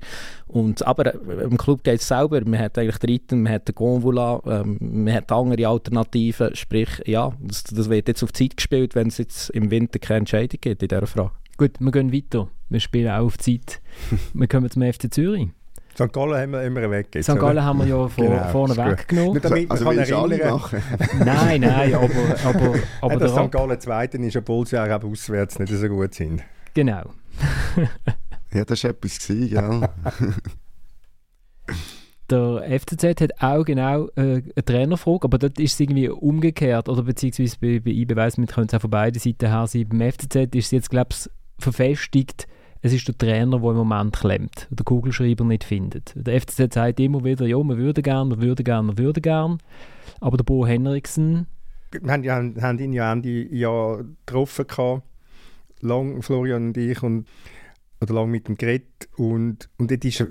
Und, aber äh, im Club geht es selber, man hat eigentlich Dritten, man hat den Gonvola, ähm, man hat andere Alternativen, sprich, ja, das, das wird jetzt auf Zeit gespielt, wenn es jetzt im Winter keine Entscheidung gibt in dieser Frage. Gut, wir gehen weiter. Wir spielen auch auf Zeit. wir kommen zum FC Zürich. St. Gallen haben wir immer weg. St. Gallen haben wir ja vor, genau, vorne weggenommen. Damit also kann alle machen? nein, nein, aber... aber, aber ja, dass St. Gallen Zweiten ist, obwohl sie auch auswärts nicht so gut sind. Genau. ja, das war etwas, gewesen, gell? der FCZ hat auch genau äh, eine Trainerfrage, aber dort ist es irgendwie umgekehrt. Oder beziehungsweise bei, bei IB weiss man, könnte es auch von beiden Seiten her sein. Beim FCZ ist es jetzt, glaube ich, verfestigt, es ist der Trainer, der im Moment klemmt, der Kugelschreiber nicht findet. Der FCZ sagt immer wieder, ja, wir würden gern, wir würden gern, wir würden gern. Aber der Bo Henriksen... Wir haben, ja, haben ihn ja Ende Jahr getroffen, gehabt, lang, Florian und ich, und, oder lang mit dem geredet. Und, und dort ist,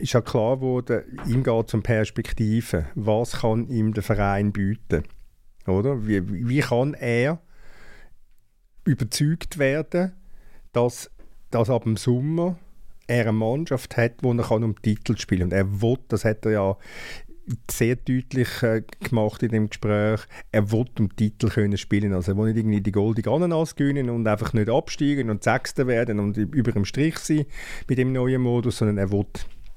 ist ja klar geworden, ihm geht es um Perspektiven. Was kann ihm der Verein bieten? Oder? Wie, wie kann er überzeugt werden, dass dass ab dem Sommer er eine Mannschaft hat, wo er um Titel spielen kann. Und er will, das hat er ja sehr deutlich äh, gemacht in dem Gespräch, er will um Titel können spielen. Also er will nicht irgendwie die goldene Ananas gewinnen und einfach nicht absteigen und Sechster werden und über dem Strich sein mit dem neuen Modus, sondern er will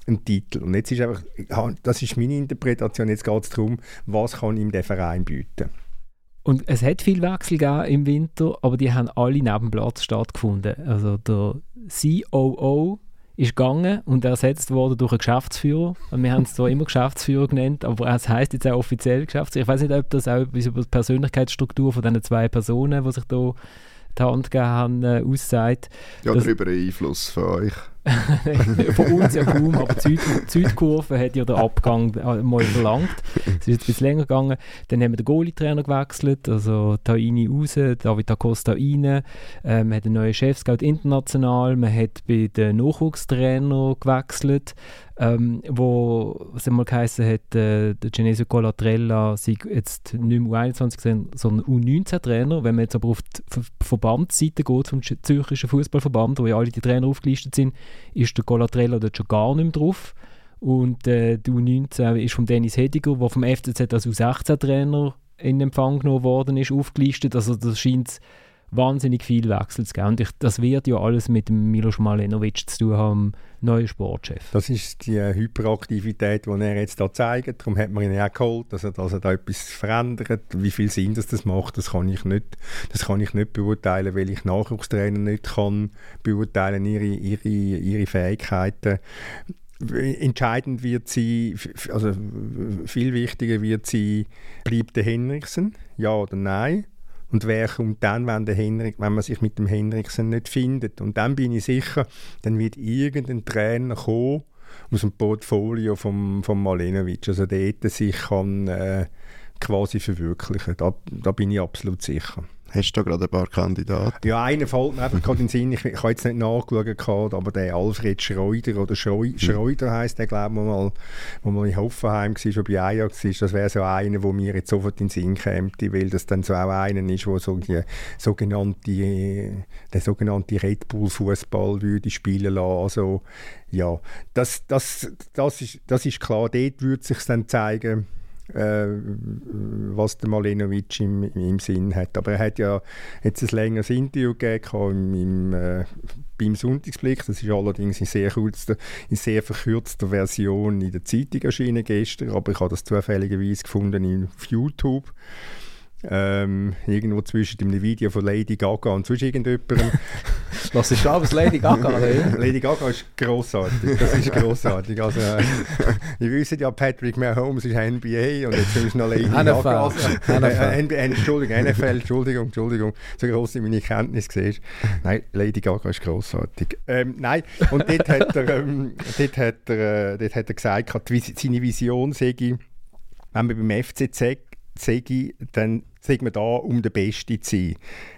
einen Titel. Und jetzt ist einfach, das ist meine Interpretation, jetzt geht es darum, was kann ihm der Verein bieten. Und es hat viel Wechsel gegeben im Winter, aber die haben alle neben dem Platz stattgefunden. Also der COO ist gegangen und ersetzt worden durch einen Geschäftsführer. Und wir haben es zwar immer Geschäftsführer genannt, aber es heißt jetzt auch offiziell Geschäftsführer. Ich weiß nicht, ob das auch etwas über die Persönlichkeitsstruktur von diesen zwei Personen, die sich da die Hand gegeben haben, äh, aussagt. Ja, darüber Einfluss von euch. Von uns ja kaum, aber die Südkurve hat ja den Abgang mal verlangt. Es ist ein bisschen länger gegangen. Dann haben wir den Goalie-Trainer gewechselt, also Taini raus, David Acosta rein. Ähm, man hat einen neuen Chefscout international. Man hat bei den Nachwuchstrainer gewechselt ähm, wo es einmal geheißen hat, äh, der Genesio Colatrella sei jetzt nicht mehr U21, sondern U19-Trainer. Wenn man jetzt aber auf die Ver Verbandsseite geht, vom Zürcherischen Fußballverband, wo ja alle die Trainer aufgelistet sind, ist der Colatrella dort schon gar nicht mehr drauf. Und äh, die U19 ist von Dennis Hediger, der vom FCZ als U16-Trainer in Empfang genommen worden ist, aufgelistet. Also das scheint wahnsinnig viel Wechsel zu geben. Und ich, das wird ja alles mit dem Milos Malenovic zu tun haben, neuen Sportchef. Das ist die Hyperaktivität, die er jetzt da zeigt. Darum hat man ihn auch geholt, dass er, dass er da etwas verändert. Wie viel Sinn das, das macht, das kann ich nicht, das kann ich nicht beurteilen, weil ich Nachwuchstrainer nicht kann beurteilen ihre, ihre, ihre Fähigkeiten entscheidend wird sie, also viel wichtiger wird sie, bleibt der Henriksen, ja oder nein? Und wer kommt dann, wenn, der Henrik, wenn man sich mit dem Henriksen nicht findet? Und dann bin ich sicher, dann wird irgendein Trainer kommen aus dem Portfolio von vom Malenovic, also dort sich kann äh, quasi verwirklichen. Da, da bin ich absolut sicher. Hast du da gerade ein paar Kandidaten? Ja, einer fällt mir einfach gerade in den Sinn. Ich, ich habe jetzt nicht nachgeschaut, aber der Alfred Schreuder oder Schreu, hm. Schreuder heisst der, glaube ich, mal, wo man in Hoffenheim war, schon bei Ajax war. Das wäre so einer, der mir jetzt sofort in den Sinn käme, weil das dann so auch einer ist, der so die sogenannte, der sogenannte Red Bull-Fußball würde spielen lassen. Also, ja, das, das, das, ist, das ist klar. Dort würde sich dann zeigen, was der Malenovic im, im Sinn hat. Aber er hat ja jetzt ein längeres Interview gegeben im, äh, beim Sonntagsblick. Das ist allerdings in sehr, kurzer, in sehr verkürzter Version in der Zeitung erschienen gestern, aber ich habe das zufälligerweise gefunden auf YouTube ähm, irgendwo zwischen dem Video von Lady Gaga und zwischen irgendjemandem. Was ist da, was Lady Gaga? Lady Gaga ist grossartig. Das ist grossartig. Also, äh, ihr wisst ja, Patrick Mahomes ist NBA und jetzt ist noch Lady NFL. Gaga. Also, äh, NFL. Entschuldigung, NFL, Entschuldigung, Entschuldigung, so gross in meine Kenntnis siehst. Nein, Lady Gaga ist grossartig. Ähm, nein, und dort hat er, ähm, dort hat er, äh, dort hat er gesagt, seine Vision sei, wenn man beim FCZ sei, dann sagt man da, um der Beste zu sein.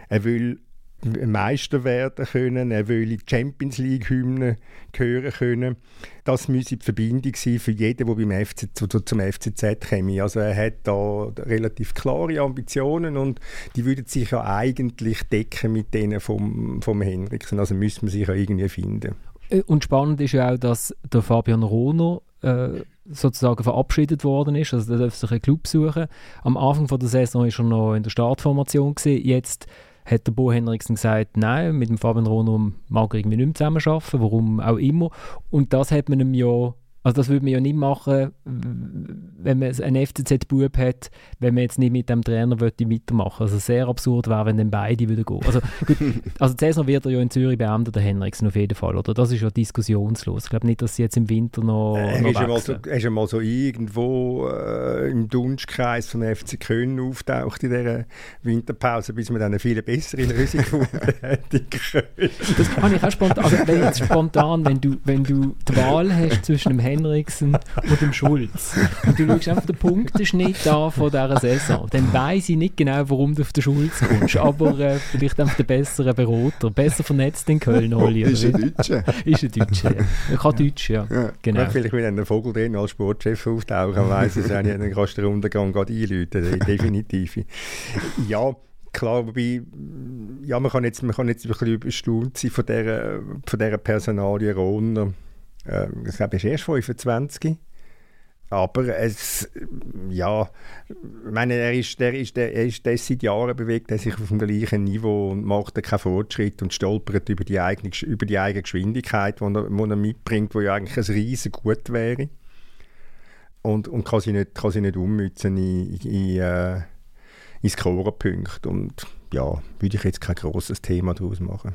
Er will Meister werden können, er will die Champions League Hymnen hören können. Das müsse die Verbindung sein für jeden, der beim FC, zu, zum FCZ käme. Also er hat da relativ klare Ambitionen und die würden sich ja eigentlich decken mit denen vom, vom Henriksen. Also müssen wir sich ja irgendwie finden. Äh, und spannend ist ja auch, dass der Fabian Rohner äh, sozusagen verabschiedet worden ist. Also der darf sich einen Club suchen. Am Anfang von der Saison ist er noch in der Startformation gewesen. Jetzt hat der Bo Henriksen gesagt, nein, mit dem Fabian Rono mag er irgendwie nicht mehr zusammenarbeiten, warum auch immer. Und das hat man ihm ja also das würde man ja nicht machen, wenn man einen FCZ-Bub hat, wenn man jetzt nicht mit dem Trainer weitermachen Also sehr absurd wäre, wenn dann beide wieder gehen. Also, gut, also die Saison wird er ja in Zürich beenden, der Henriksen auf jeden Fall. Oder? Das ist ja diskussionslos. Ich glaube nicht, dass sie jetzt im Winter noch, äh, noch Er ist ja mal so irgendwo äh, im Dunstkreis von FC Köln auftaucht in dieser Winterpause, bis man dann eine viel bessere Lösung gefunden hätte Das kann ich auch spontan, also wenn jetzt spontan, wenn du, wenn du die Wahl hast zwischen dem Henriksen und dem Schulz. Und du schaust einfach den Punkteschnitt an von dieser Saison. Dann weiss ich nicht genau, warum du auf den Schulz kommst. Aber äh, vielleicht einfach der bessere Berater. Besser vernetzt in Köln, Oli. Ist ein Deutscher. ist ein Deutscher, ja. Er kann Deutsch, ja. ja. Genau. vielleicht, wenn ein Vogel den als Sportchef auftauchen, weiss es auch nicht, dann kannst du den Untergang gerade einläuten. Definitiv. Ja, klar, wobei, ja, man kann jetzt, man kann jetzt ein bisschen überstaunt sein von dieser, von dieser Personalie Rohner. Äh, ich glaube, ist erst 25. Aber es, ja, ich meine, er ist, der ist, der, er ist das seit Jahren bewegt, er sich auf dem gleichen Niveau und macht keinen Fortschritt und stolpert über die eigene, über die eigene Geschwindigkeit, die er, die er mitbringt, die ja eigentlich ein riesen Gut wäre. Und, und kann sie nicht, kann sie nicht ummützen in, in, äh, in Scorerpunkte. Und ja, würde ich jetzt kein großes Thema daraus machen.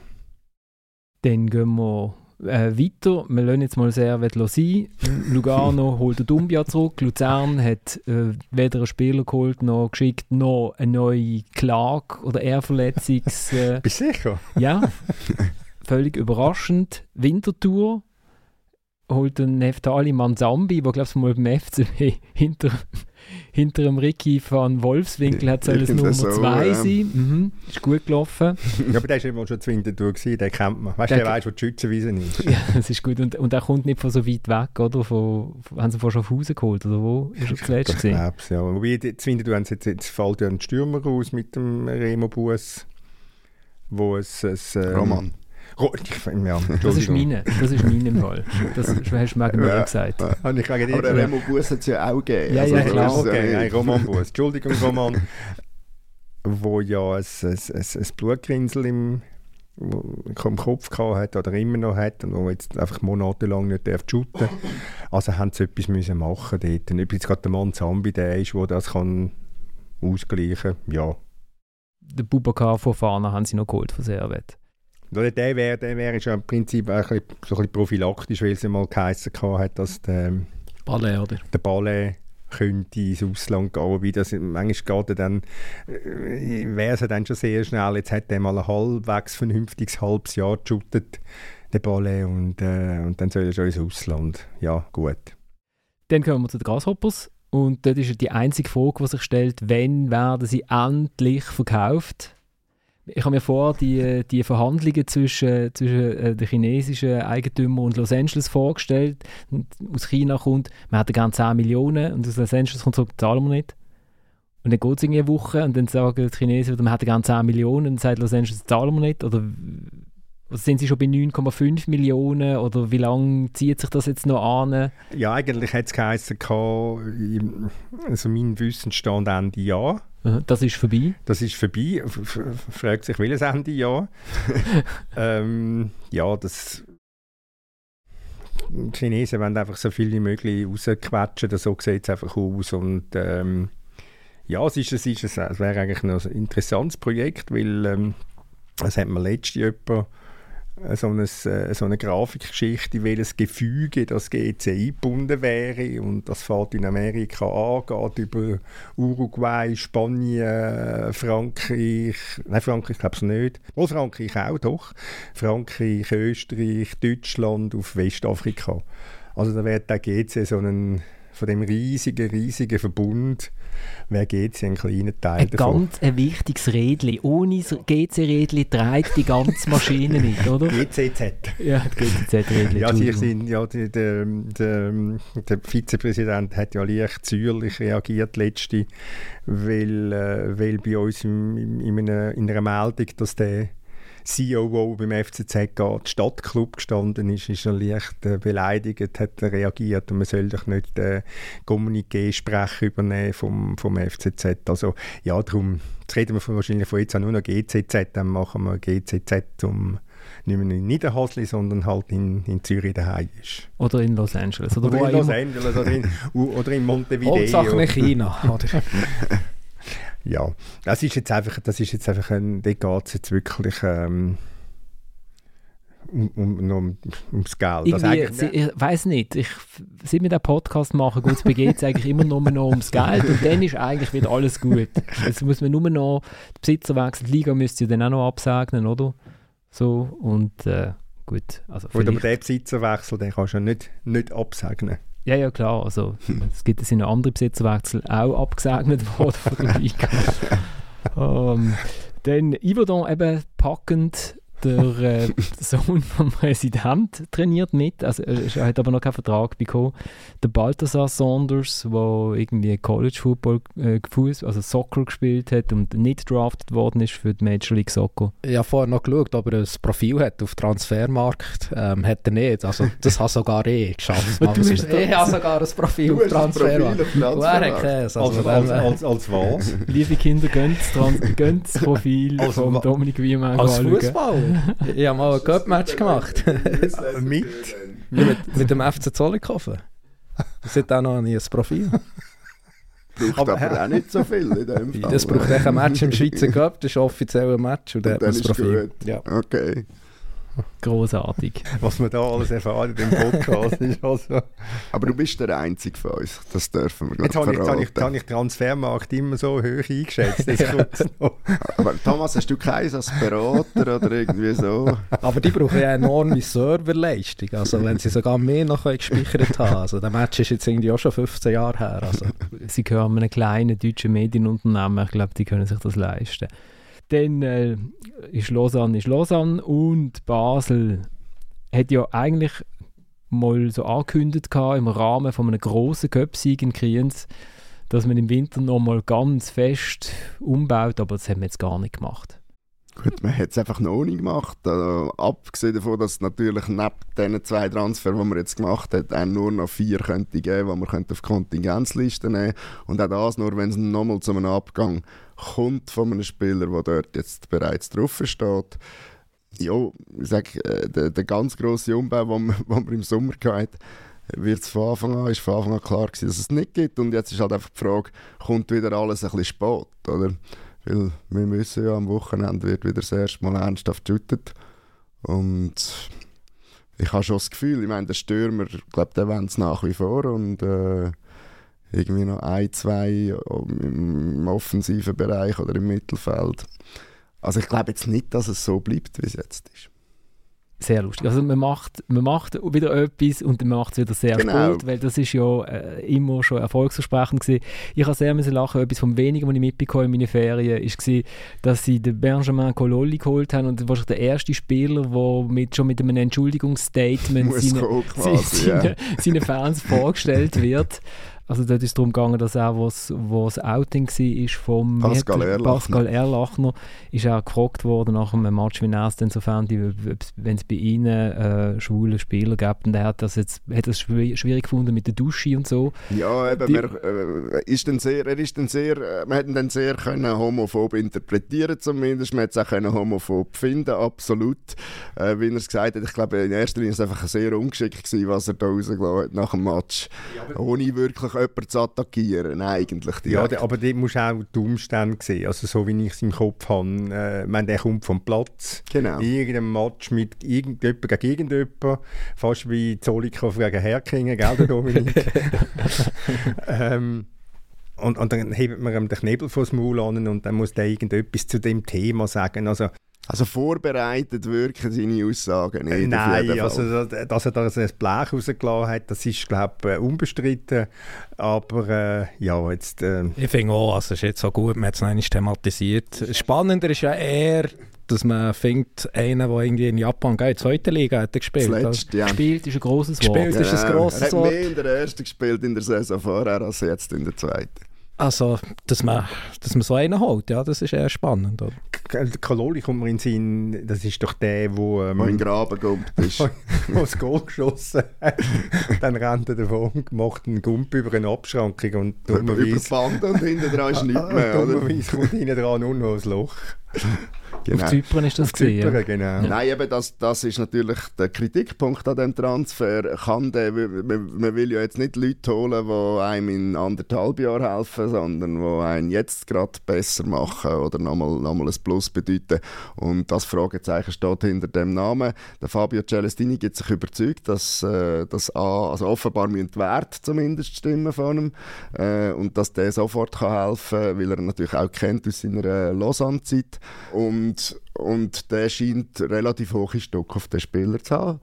Dann gehen wir äh, weiter. Wir lassen jetzt mal Servet sein. Lugano holt den Dumbia zurück. Luzern hat äh, weder einen Spieler geholt, noch geschickt, noch eine neue Klage oder Ehrverletzungs... Äh, Bist du sicher? Ja. Völlig überraschend. Wintertour holt den Neftali Manzambi, der glaube ich mal beim FCB hinter hinter dem Ricky von Wolfswinkel hat es Nummer 2 so, ja. sein. Mhm. Ist gut gelaufen. ja, aber der war immer schon zu Winterthur, gewesen, den kennt man. Weißt du, der, der weiß, wo die Schützenwiese ist. ja, das ist gut. Und, und er kommt nicht von so weit weg, oder? Von, haben sie von Schaffhausen geholt, oder wo ist er zuletzt gesehen? Ich glaube ja. Wobei, zu Winterthur haben sie jetzt, jetzt fällt ja ein Stürmer raus mit dem Remo Bus, wo es... es ähm, Roman. Ja, das ist meine, das ist meine im Fall. Das hast du mir ja, gesagt. Ja. Aber der Remo Bus hat es ja auch gegeben. Ja, also, ja, klar. Okay, nein, Roman Bus. Entschuldigung, Roman. wo ja ein, ein, ein, ein Blutgrinsel im, im Kopf hat oder immer noch hat und wo jetzt einfach monatelang nicht darf shooten Also haben sie etwas müssen machen dort. Und ob jetzt gerade der Mann Zambi der ist, der das kann ausgleichen kann, ja. Den Bubakar von Fahner haben sie noch geholt von Servet. Oder der wäre der wär ja im Prinzip ein bisschen, so ein bisschen prophylaktisch, weil es ja mal geheißen hat, dass der, Ballet, oder? der Ballet könnte ins Ausland gehen, wobei das manchmal geht dann, äh, wäre es dann schon sehr schnell, jetzt hat er mal ein halbwegs vernünftiges halbes Jahr geshootet, der Ballet, und, äh, und dann soll er schon ins Ausland. Ja, gut. Dann kommen wir zu den Grasshoppers. Und dort ist die einzige Frage, die sich stellt, wann werden sie endlich verkauft? Ich habe mir vor die, die Verhandlungen zwischen, zwischen äh, den chinesischen Eigentümern und Los Angeles vorgestellt. Und aus China kommt, man hat gerne 10 Millionen und aus Los Angeles kommt so, zahlen wir nicht. Und dann geht es irgendwie eine Woche und dann sagen die Chinesen, man hätte gerne 10 Millionen und dann sagt Los Angeles, zahlen wir nicht. Oder sind Sie schon bei 9,5 Millionen oder wie lange zieht sich das jetzt noch an? Ja, eigentlich hat es geheißen, also mein Wissensstand Ende Jahr. Das ist vorbei? Das ist vorbei. F fragt sich, welches Ende Jahr? ähm, ja, das... Die Chinesen wollen einfach so viel wie möglich rausquetschen, so sieht es einfach aus und ähm, ja, es, ist, es, ist, es wäre eigentlich noch ein interessantes Projekt, weil ähm, das hat man letztes Jahr so eine, äh, so eine Grafikgeschichte, welches Gefüge das GC eingebunden wäre und das fährt in Amerika an, geht über Uruguay, Spanien, Frankreich, nein Frankreich glaube ich nicht, wohl Frankreich auch doch, Frankreich, Österreich, Deutschland auf Westafrika. Also da wird der GC so einen von dem riesigen, riesigen Verbund wer GC einen kleinen Teil ein davon. Ganz ein wichtiges Rädchen. Ohne GC-Rädchen trägt die ganze Maschine nicht, oder? GCZ. Ja, GCZ-Rädchen. Ja, sie sind, ja die, der, der, der Vizepräsident hat ja leicht säuerlich reagiert letzte, weil, äh, weil bei uns in, in, in, einer, in einer Meldung, dass der COO beim FCZ geht, Stadtclub gestanden ist, ist er leicht äh, beleidigt, hat er reagiert und man soll doch nicht äh, Kommuniqué-Sprecher übernehmen vom, vom FCZ. Also ja, darum, jetzt reden wir wahrscheinlich von jetzt auch nur noch GCZ, dann machen wir GCZ um nicht mehr in Niederhasli, sondern halt in, in Zürich daheim ist. Oder in Los Angeles. Oder, oder in Los Angeles oder in, oder in Montevideo. Hauptsache China, oder? Ja, das ist jetzt einfach, das ist jetzt einfach ein, da geht es jetzt wirklich ähm, um, um, um, ums Geld. Sie, ich weiß nicht, ich, seit wir den Podcast machen, geht es eigentlich immer nur noch ums Geld und dann ist eigentlich wieder alles gut. Jetzt muss man nur noch, die Besitzer wechseln, die Liga müsste ja dann auch noch absegnen, oder? So, und äh, gut. Also Gut, aber der Besitzerwechsel, den kannst du ja nicht, nicht absegnen. Ja, ja, klar. Also, es gibt es in andere Besitzerwechsel auch abgesegnet worden von der Liga. um, ähm, dann Yverdon eben packend der äh, Sohn vom Präsident trainiert mit. Also, er hat aber noch keinen Vertrag bekommen. Der Balthasar Saunders, der irgendwie College Football, äh, also Soccer gespielt hat und nicht drafted worden ist für die Major League Soccer. Ich habe vorher noch geschaut, ob er ein Profil hat auf Transfermarkt. Ähm, hat er nicht. Also, das hat sogar eh geschafft. du hast ich habe sogar ein Profil auf Transfermarkt. Profil auf Also, als, als, als, als, was? Liebe Kinder, gönnt das Profil also, von Dominik Wiemann Als Fußball? Ich habe mal ein Cup-Match gemacht. mit? mit? Mit dem FC Zollikofen. Das hat auch noch nie ein Profil. Braucht aber, aber auch nicht so viel in dem Fall. Das braucht ein Match im Schweizer Cup, das ist offiziell ein Match und, und dann hat man das Profil. Gut. Ja. Okay. Großartig. Was wir da alles erfahren in dem Podcast ist also... Aber du bist der Einzige von uns, das dürfen wir Jetzt habe ich, hab ich, hab ich Transfermarkt immer so hoch eingeschätzt. Aber Thomas, hast du keins als Berater oder irgendwie so? Aber die brauchen ja enorme Serverleistung, also wenn sie sogar mehr noch gespeichert haben. Also der Match ist jetzt irgendwie auch schon 15 Jahre her. Also. Sie gehören einem kleinen deutschen Medienunternehmen, ich glaube, die können sich das leisten. Dann äh, ist Lausanne ist Lausanne und Basel hat ja eigentlich mal so angekündigt im Rahmen von einem grossen Köpfsieg in Kriens, dass man im Winter noch mal ganz fest umbaut, aber das haben wir jetzt gar nicht gemacht. Gut, man hat es einfach noch nicht gemacht. Also, abgesehen davon, dass es natürlich neben diesen zwei Transfers, die man jetzt gemacht hat, auch nur noch vier könnte geben, die man könnte auf Kontingenzliste nehmen könnte. Und auch das nur, wenn es nochmal zu einem Abgang kommt von einem Spieler, der dort jetzt bereits drauf steht. Ja, ich sage, äh, der, der ganz grosse Umbau, den wir im Sommer hatten, wird von Anfang an, ist von Anfang an klar gewesen, dass es nicht gibt. Und jetzt ist halt einfach die Frage, kommt wieder alles ein bisschen spät, oder? Weil wir wissen ja, am Wochenende wird wieder das erste Mal ernsthaft geschüttet. Und ich habe schon das Gefühl, ich meine, der Stürmer, ich glaube, der wollen es nach wie vor. Und äh, irgendwie noch ein, zwei im offensiven Bereich oder im Mittelfeld. Also ich glaube jetzt nicht, dass es so bleibt, wie es jetzt ist sehr lustig. Also man macht, man macht wieder etwas und dann macht es wieder sehr genau. spät, weil das ist ja äh, immer schon erfolgsversprechend gewesen. Ich habe sehr müssen lachen, etwas vom Wenigen, was ich mitbekommen in meinen Ferien, ist war, dass sie den Benjamin Cololli geholt haben und wahrscheinlich der erste Spieler, der mit, schon mit einem Entschuldigungsstatement seine, quasi, seine, ja. seine Fans vorgestellt wird. Also dort ist es darum gegangen, dass er, wo das Outing war vom Pascal Erlachner. Pascal Erlachner, ist er gefragt worden nach einem Match, wie er es denn so fand, wenn es bei ihnen äh, schwule Spieler gibt. Und er hat das jetzt hat das schwierig gefunden mit der Dusche und so. Ja, eben, man, äh, ist dann sehr, er ist dann sehr, äh, man hätte dann sehr können homophob interpretieren zumindest, man hätte es auch können homophob finden, absolut. Äh, wie er es gesagt hat, ich glaube, in erster Linie war es einfach sehr ungeschickt gewesen, was er da rausgelassen hat nach dem Match. Ja, ohne wirklich jemanden zu attackieren, eigentlich. Direkt. Ja, aber dort musst du auch die Umstände sehen. Also so wie ich es im Kopf habe. Äh, ich meine, der kommt vom Platz. Genau. In irgendeinem Match mit irgendjemandem gegen irgendjemanden. Fast wie Zollikow gegen Herkingen, gell, Dominik? ähm, und, und dann hebt man ihm den Knebel vor das Maul an und dann muss der irgendetwas zu dem Thema sagen. Also, also vorbereitet wirken seine Aussagen nicht. Nein, also dass er da ein Blech rausgelassen hat, das ist glaube ich äh, unbestritten. Aber äh, ja, jetzt... Äh ich finde auch, also es ist jetzt so gut, man hat es noch nicht thematisiert. Spannender ist ja eher, dass man findet, einer, der irgendwie in Japan in zweite Liga hat gespielt. Das letzte, ja. Gespielt ist ein grosses Wort. Gespielt ist ein grosses Wort. Er hat mehr in der ersten gespielt in der Saison vorher als jetzt in der zweiten. Also, dass man, dass man so einen holt, ja, das ist eher spannend. Oder? Kaloli kommt mir in den Sinn, das ist doch der, wo... Ähm, wo in den Graben gumpt ist. wo das Goal geschossen hat. Dann rennt er davon, macht einen Gump über eine Abschrankung und dummerweise... Über die Band und hinten dran ist nichts mehr, oder? Dummerweise kommt hinten dran nur noch ein Loch. Genau. Auf Zypern ist das gesehen. Zypern, genau. Ja. Nein, eben das, das ist natürlich der Kritikpunkt an dem Transfer. Kann der, man, man will ja jetzt nicht Leute holen, die einem in anderthalb Jahren helfen, sondern die einen jetzt gerade besser machen oder nochmal, nochmal ein Plus bedeuten. Und das Fragezeichen steht hinter dem Namen. Der Fabio Celestini gibt sich überzeugt, dass, äh, dass A, also offenbar müssen die Werte zumindest stimmen von ihm äh, und dass der sofort kann helfen kann, weil er natürlich auch kennt aus seiner äh, Lausanne-Zeit. Und und, und der scheint relativ hohe Stück auf den Spieler zu haben.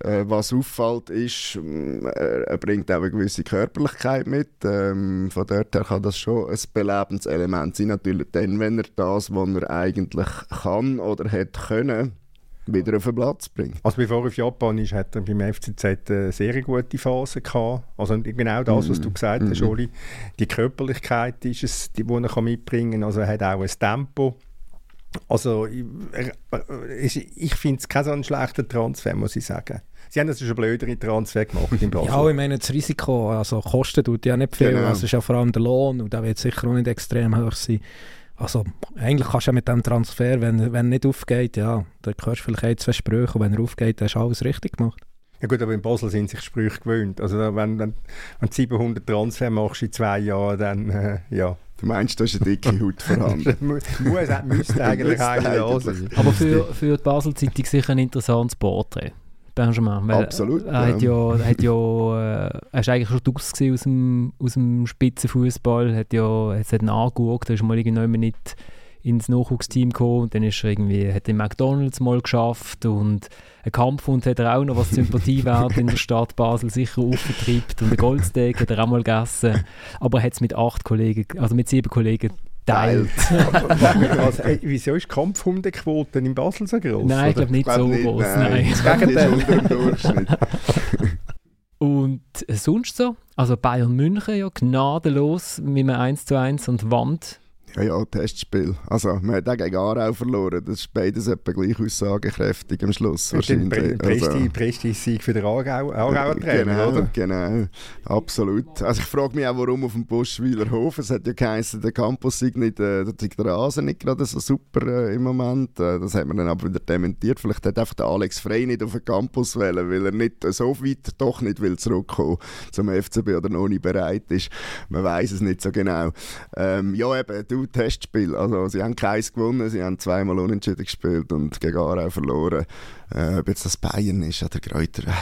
Äh, was auffällt ist, äh, er bringt auch eine gewisse Körperlichkeit mit. Ähm, von dort her kann das schon ein belebendes Element sein. Natürlich dann, wenn er das, was er eigentlich kann oder hätte können, wieder auf den Platz bringt. Also bevor er auf Japan ist, hat er beim FCZ eine sehr gute Phase gehabt. Also genau das, was du mhm. gesagt hast, mm Oli. Die Körperlichkeit ist es, die, die er mitbringen kann. Also er hat auch ein Tempo. Also ich, ich finde es kein so ein schlechter Transfer, muss ich sagen. Sie haben also schon blödere Transfer gemacht in Basel. ja, ich meine, das Risiko, also Kosten tut ja nicht viel. Genau. Also, es ist ja vor allem der Lohn und der wird sicher auch nicht extrem hoch sein. Also eigentlich kannst du ja mit dem Transfer, wenn, wenn er nicht aufgeht, ja, dann hörst du vielleicht ein, zwei Sprüche und wenn er aufgeht, dann hast du alles richtig gemacht. Ja gut, aber in Basel sind sich Sprüche gewöhnt. Also wenn, wenn, wenn du 700 Transfer machst in zwei Jahren, dann äh, ja. Du meinst, da ist eine dicke Haut vorhanden? muss, müsste eigentlich eigentlich sein. Aber für, für die Basel-Zeitung sicher ein interessantes Porträt. Benjamin. Weil Absolut. Er, hat ja, hat ja, äh, er ist eigentlich schon raus aus dem, aus dem Spitzenfußball, hat ja, hat ihn angeschaut, er ist mal irgendwie nicht ins Nachwuchsteam gekommen und dann ist er irgendwie, hat er McDonalds mal geschafft und ein Kampfhund hat er auch noch, was Sympathiewert in der Stadt Basel sicher aufgetreibt und ein Goldsteak hat er auch mal gegessen, aber er hat es mit acht Kollegen, also mit sieben Kollegen teilt. also, ey, wieso ist die Kampfhundequote in Basel so groß? Nein, ich glaube nicht so groß. Nein, nein. Und sonst so? Also Bayern München ja gnadenlos mit einem 1 zu 1 und Wand ja, ja, Testspiel. Also, man hat auch gegen Aarau verloren. Das ist beides etwa gleich aussagekräftig am Schluss. Wahrscheinlich. Presti, Presti Sieg für den Aargau, Aargauer Trainer, genau, oder? Genau, absolut. Also ich frage mich auch, warum auf dem Buschweiler Hof. Es hat ja geheißen, der Campus sei nicht, äh, der Rasen nicht gerade so super äh, im Moment. Äh, das hat man dann aber wieder dementiert. Vielleicht hat einfach der Alex Frey nicht auf den Campus wählen, weil er nicht so weit doch nicht will zurückkommen zum FCB oder noch nicht bereit ist. Man weiß es nicht so genau. Ähm, ja, eben, du Testspiel. Also, sie haben keins gewonnen, sie haben zweimal unentschieden gespielt und gegen Aarau verloren. Äh, ob jetzt das Bayern ist oder Kräuter, äh,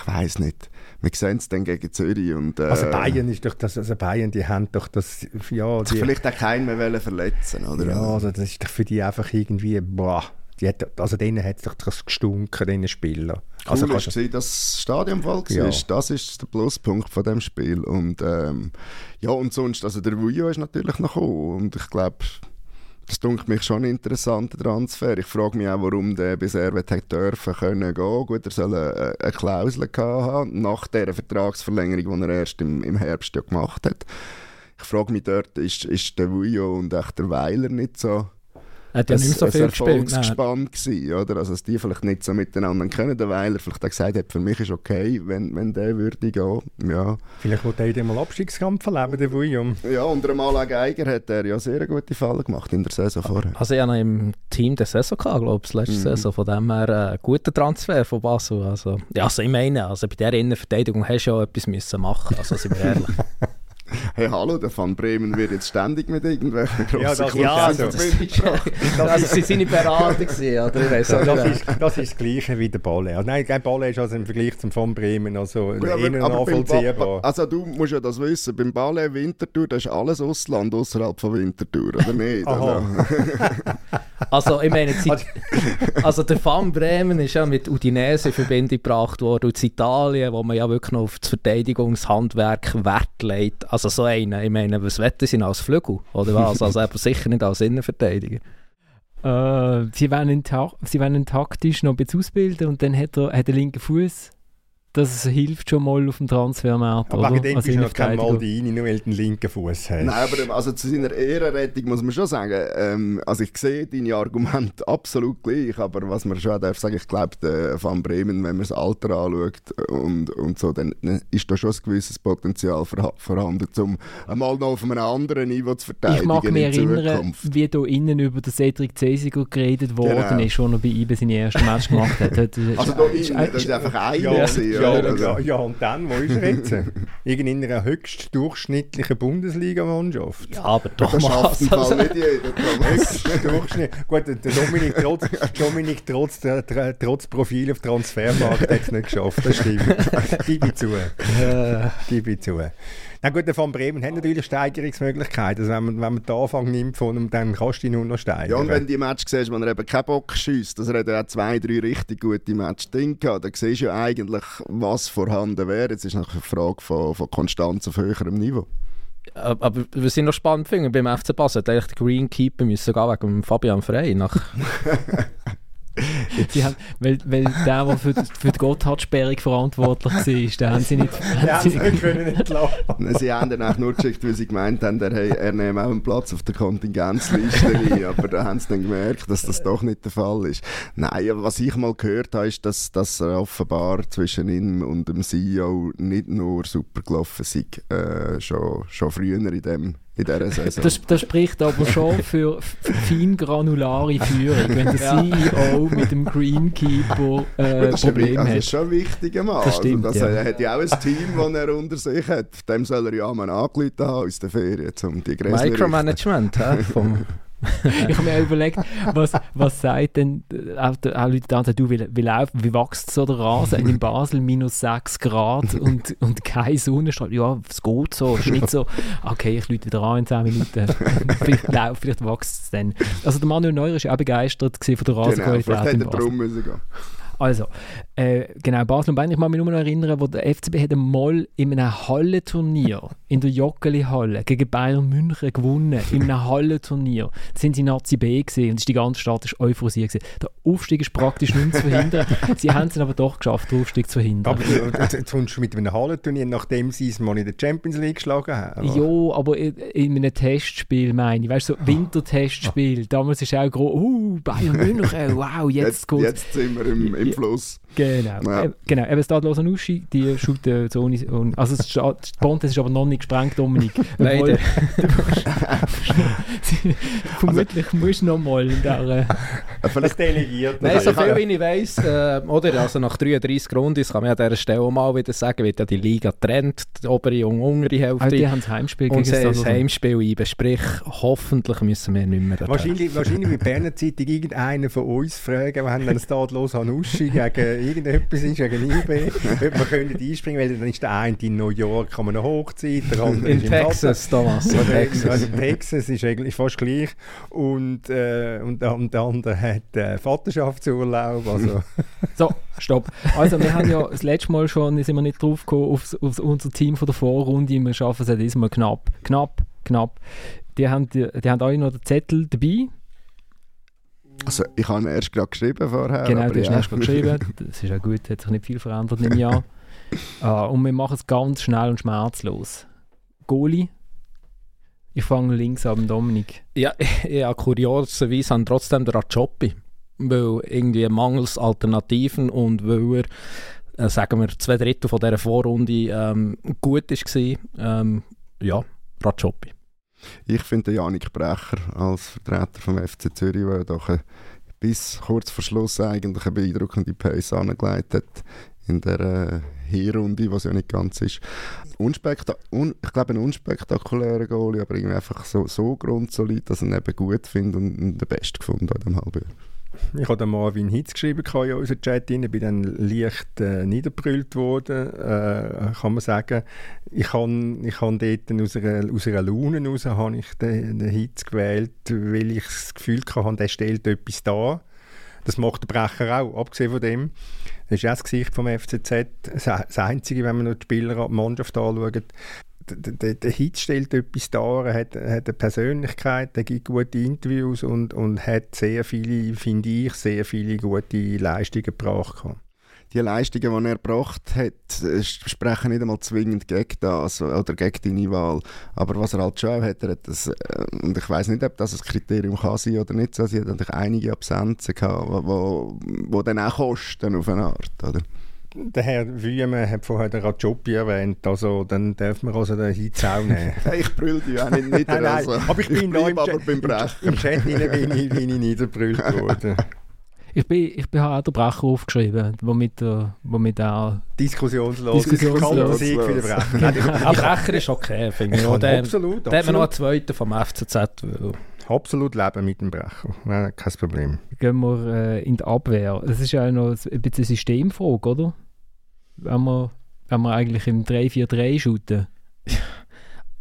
ich weiß nicht. Wir sehen es dann gegen Zürich. Und, äh, also Bayern ist doch das, also Bayern, die haben doch das, ja... Die, vielleicht auch keinen mehr verletzen, oder? Ja, also das ist doch für die einfach irgendwie, boah, die hat, also denen hat es doch das gestunken, diesen Spielern. Cool also kannst du das Stadion voll ja. Das ist der Pluspunkt von dem Spiel. Und ähm, ja, und sonst, also der Vujo ist natürlich noch gekommen. Und ich glaube, das dunkelt mich schon ein interessanter Transfer. Ich frage mich auch, warum der bisher hat dürfen können gehen. Gut, er soll eine, eine Klausel haben nach der Vertragsverlängerung, die er erst im, im Herbst ja gemacht hat. Ich frage mich dort, ist, ist der Vujo und echt der Weiler nicht so hat ja nicht so viel gespielt. gespannt gewesen, oder? Also, dass die vielleicht nicht so miteinander kennen, weil er vielleicht auch gesagt hat, für mich ist okay, wenn, wenn der würde gehen. Ja. Vielleicht wollte er mal Abstiegskampf erleben, der William. Ja, unter dem Alain Geiger hat er ja sehr gute Fallen gemacht in der Saison vorher. Also ich hatte im Team der Saison gehabt, glaube ich, letzte mhm. Saison. Von dem her ein äh, guter Transfer von Basel. Also, ja, also ich meine, also bei dieser Innenverteidigung hast du ja etwas müssen machen, also sind wir ehrlich. hey hallo, der Van Bremen wird jetzt ständig mit irgendwelchen grossen ja, das, ja, so. das, das ist seine Beratung gewesen, oder? Ich weiss, das, ist, das ist das Gleiche wie der Balle. Also, nein, kein Balle ist also im Vergleich zum Van Bremen also ja, aber, nachvollziehbar. Also du musst ja das wissen, beim Balle Winterthur, das ist alles Ausland außerhalb von Winterthur, oder nicht? Also, also ich meine, also der Van Bremen ist ja mit Udinese in Verbindung gebracht worden, und Italien, wo man ja wirklich noch auf das Verteidigungshandwerk Wert legt. Also so einen, ich meine, was wetten sie als Flügel? Oder was? Also eben sicher nicht als Innenverteidiger. Äh, sie, wollen ihn sie wollen ihn taktisch noch ein bisschen ausbilden und dann hat er, hat er linken Fuß das hilft schon mal auf dem Transfermarkt. Aber wegen dem also bist du noch kein Maldini, nur weil du einen linken Fuß hast. Nein, aber also zu seiner Ehrenrettung muss man schon sagen, ähm, also ich sehe deine Argumente absolut gleich, aber was man schon darf sagen, ich glaube, Van Bremen, wenn man das Alter anschaut und, und so, dann ist da schon ein gewisses Potenzial vorhanden, um einmal noch auf einem anderen Niveau zu verteidigen Ich mag mich erinnern, wie da innen über den Cedric Cesigo geredet worden genau. ist, er bei IBE seine ersten Match gemacht hat. also da innen, das ist einfach ein ja, ja, ja, also. ja, ja, und dann, wo ist er jetzt? in einer höchst durchschnittlichen Bundesliga-Mannschaft. Ja, aber doch das mal. Das also. nicht jeder. höchst Durchschnitt. Gut, der Dominik trotz, Dominik trotz, der, trotz Profil auf Transfermarkt hat es nicht geschafft, das stimmt. Gib ich zu. Gib ich zu. Na gut, der Van Bremen hat natürlich Steigerungsmöglichkeiten. Also wenn man, wenn man den Anfang nimmt von ihm, dann kannst du ihn nur noch steigern. Ja, und wenn du die Match siehst, wo er eben keinen Bock schießt, dass er hat ja zwei, drei richtig gute Matches drin gehabt, dann siehst du ja eigentlich, was vorhanden wäre. Jetzt ist noch eine Frage von, von Konstanz auf höherem Niveau. Aber was ich noch spannend finde, beim FC Basel hat eigentlich der Greenkeeper müssen gehen wegen Fabian Frey nach sie haben, weil, weil der, der für, für die Gotthard-Sperrung verantwortlich war, den haben sie nicht, haben sie nicht können entlassen. Sie haben dann auch nur geschickt, weil sie gemeint haben, er, er nehme auch einen Platz auf der Kontingenzliste ein, aber da haben sie dann gemerkt, dass das doch nicht der Fall ist. Nein, aber was ich mal gehört habe, ist, dass, dass offenbar zwischen ihm und dem CEO nicht nur super gelaufen sei, äh, schon, schon früher in dem in dieser Saison. Das, das spricht aber schon für, für fein granulare Führung, wenn der CEO mit dem Greenkeeper äh, Probleme hat. Das ist schon ein wichtiger Mann. Das stimmt, also, das, ja. Er hat ja auch ein Team, das er unter sich hat. Dem soll er ja mal angerufen haben aus der Ferien, um die Gräser Micromanagement vom ich habe mir überlegt, was, was sagt denn auch, auch Leute da, du, wie, wie, wie wächst so der Rasen in Basel, minus 6 Grad und, und keine Sonnenstrahlung? Ja, es geht so, es ist nicht so, okay, ich lüte wieder an in 10 Minuten, vielleicht, vielleicht wächst es dann. Also der Manuel Neuer war auch begeistert von der Rasenqualität genau, vielleicht hätte er drum müssen gehen. Also, äh, genau, Basel und Bayern, ich kann mich nur noch erinnern, wo der FCB hat einmal in einem Hallenturnier in der Joggeli-Halle gegen Bayern München gewonnen, in einem Hallenturnier. Da sind sie Nazi B gesehen und die ganze Stadt ist euphorisiert gewesen. Der Aufstieg ist praktisch nicht zu verhindern. sie haben es aber doch geschafft, den Aufstieg zu verhindern. Aber jetzt kommst du mit einem Hallenturnier, nachdem sie es mal in der Champions League geschlagen haben? Ja, aber in, in einem Testspiel meine ich, weißt du, so Wintertestspiel. Damals ist auch groß, uh, Bayern München, wow, jetzt, jetzt gut. Jetzt sind wir im, im flows. Genau, ja. äh, genau. Eben Stadlos Uschi, die shooten so ohne, also das Pontes ist aber noch nicht gesprengt, Dominik. Leider. vermutlich also, musst du noch mal in der... Äh, Vielleicht delegiert. Nein, so viel wie ich weiss, äh, oder, also nach 33 Runden, kann man an dieser Stelle auch mal wieder sagen, wird ja die Liga trennt, die obere und untere Hälfte. Also die haben das Heimspiel und gegen das Heimspiel ein, sprich, hoffentlich müssen wir nicht mehr Wahrscheinlich, wahrscheinlich wird Berner Zeitung irgendeiner von uns fragen, wir haben dann Stadlos Uschi gegen irgendetwas ist gegen IB, ob wir können einspringen, weil dann ist der eine in New York an einer Hochzeit, der andere in, in Texas, Thomas. In Texas. Also Texas ist eigentlich fast gleich und, äh, und, und der andere hat äh, Vaterschaftsurlaub. Also. so, stopp. Also wir haben ja das letzte Mal schon, sind wir nicht drauf gekommen, auf, auf unser Team von der Vorrunde, wir schaffen es ja diesmal knapp, knapp, knapp. Die haben, die, die haben alle noch den Zettel dabei Also ich habe ihn erst gerade geschrieben vorher. Genau, du hast ja. erst gerade geschrieben. Das ist ja gut, hat sich nicht viel verändert im Jahr. uh, und wir machen es ganz schnell und schmerzlos. Goalie. Ich fange links an, Dominik. Ja, ja kurioserweise haben trotzdem der Rajopi, weil irgendwie mangels Alternativen und weil er, äh, sagen wir, zwei Drittel von dieser Vorrunde ähm, gut war. Ähm, ja, Rajopi. Ich finde Janik Brecher als Vertreter vom FC Zürich, der doch bis kurz vor Schluss eigentlich eine beeindruckende Pace angelegt hat in der äh, Hinrunde, was ja nicht ganz ist. Unspekta un ich glaube, ein unspektakulärer Goalie, aber irgendwie einfach so, so grundsolid, dass ich ihn eben gut finde und, und den Besten gefunden in diesem Halbjahr. Ich habe Marvin Hitz geschrieben in unseren Chat, ich bin dann leicht äh, niederbrüllt worden, äh, kann man sagen. Ich habe ich hab dort aus einer, aus einer Laune heraus habe ich den, den Hitz gewählt, weil ich das Gefühl hatte, der stellt etwas dar. Das macht der Brecher auch, abgesehen von dem. Das ist auch das Gesicht vom FCZ. Das Einzige, wenn man noch die Spieler, die Mannschaft anschaut, der, der Hitz stellt etwas dar, hat, hat eine Persönlichkeit, er gibt gute Interviews und, und hat sehr viele, finde ich, sehr viele gute Leistungen gebracht. Die Leistungen, die er gebracht hat, sprechen nicht einmal zwingend gegen das oder gegen deine Wahl. Aber was er halt schon hat, hat das, und ich weiß nicht, ob das ein Kriterium kann sein oder nicht, also, er hat natürlich einige Absenzen gehabt, die dann auch kosten auf eine Art, oder? Der Herr Wüme hat vorher den Rajopi erwähnt, also dann darf man also den Hitz auch nehmen. ich brülle dich auch nicht nieder. nein, also. aber ich bin ich da im, aber beim Brecher. Im Chat bin ich, bin ich niederbrüllt worden. Ich bin, ich bin auch den Brecher aufgeschrieben, womit er, womit er Diskussionslos, Diskussionslos. Sieg für den Brecher. Nein, der Brecher ist okay, finde ich. Ja, der, absolut, der hat mir noch einen absolut. zweiten vom FCZ. Absolut leben mit dem Brecher. Nein, kein Problem. gehen wir äh, in die Abwehr. Das ist ja noch ein bisschen eine Systemfrage, oder? Wenn wir, wenn wir eigentlich im 3-4-3 shooten.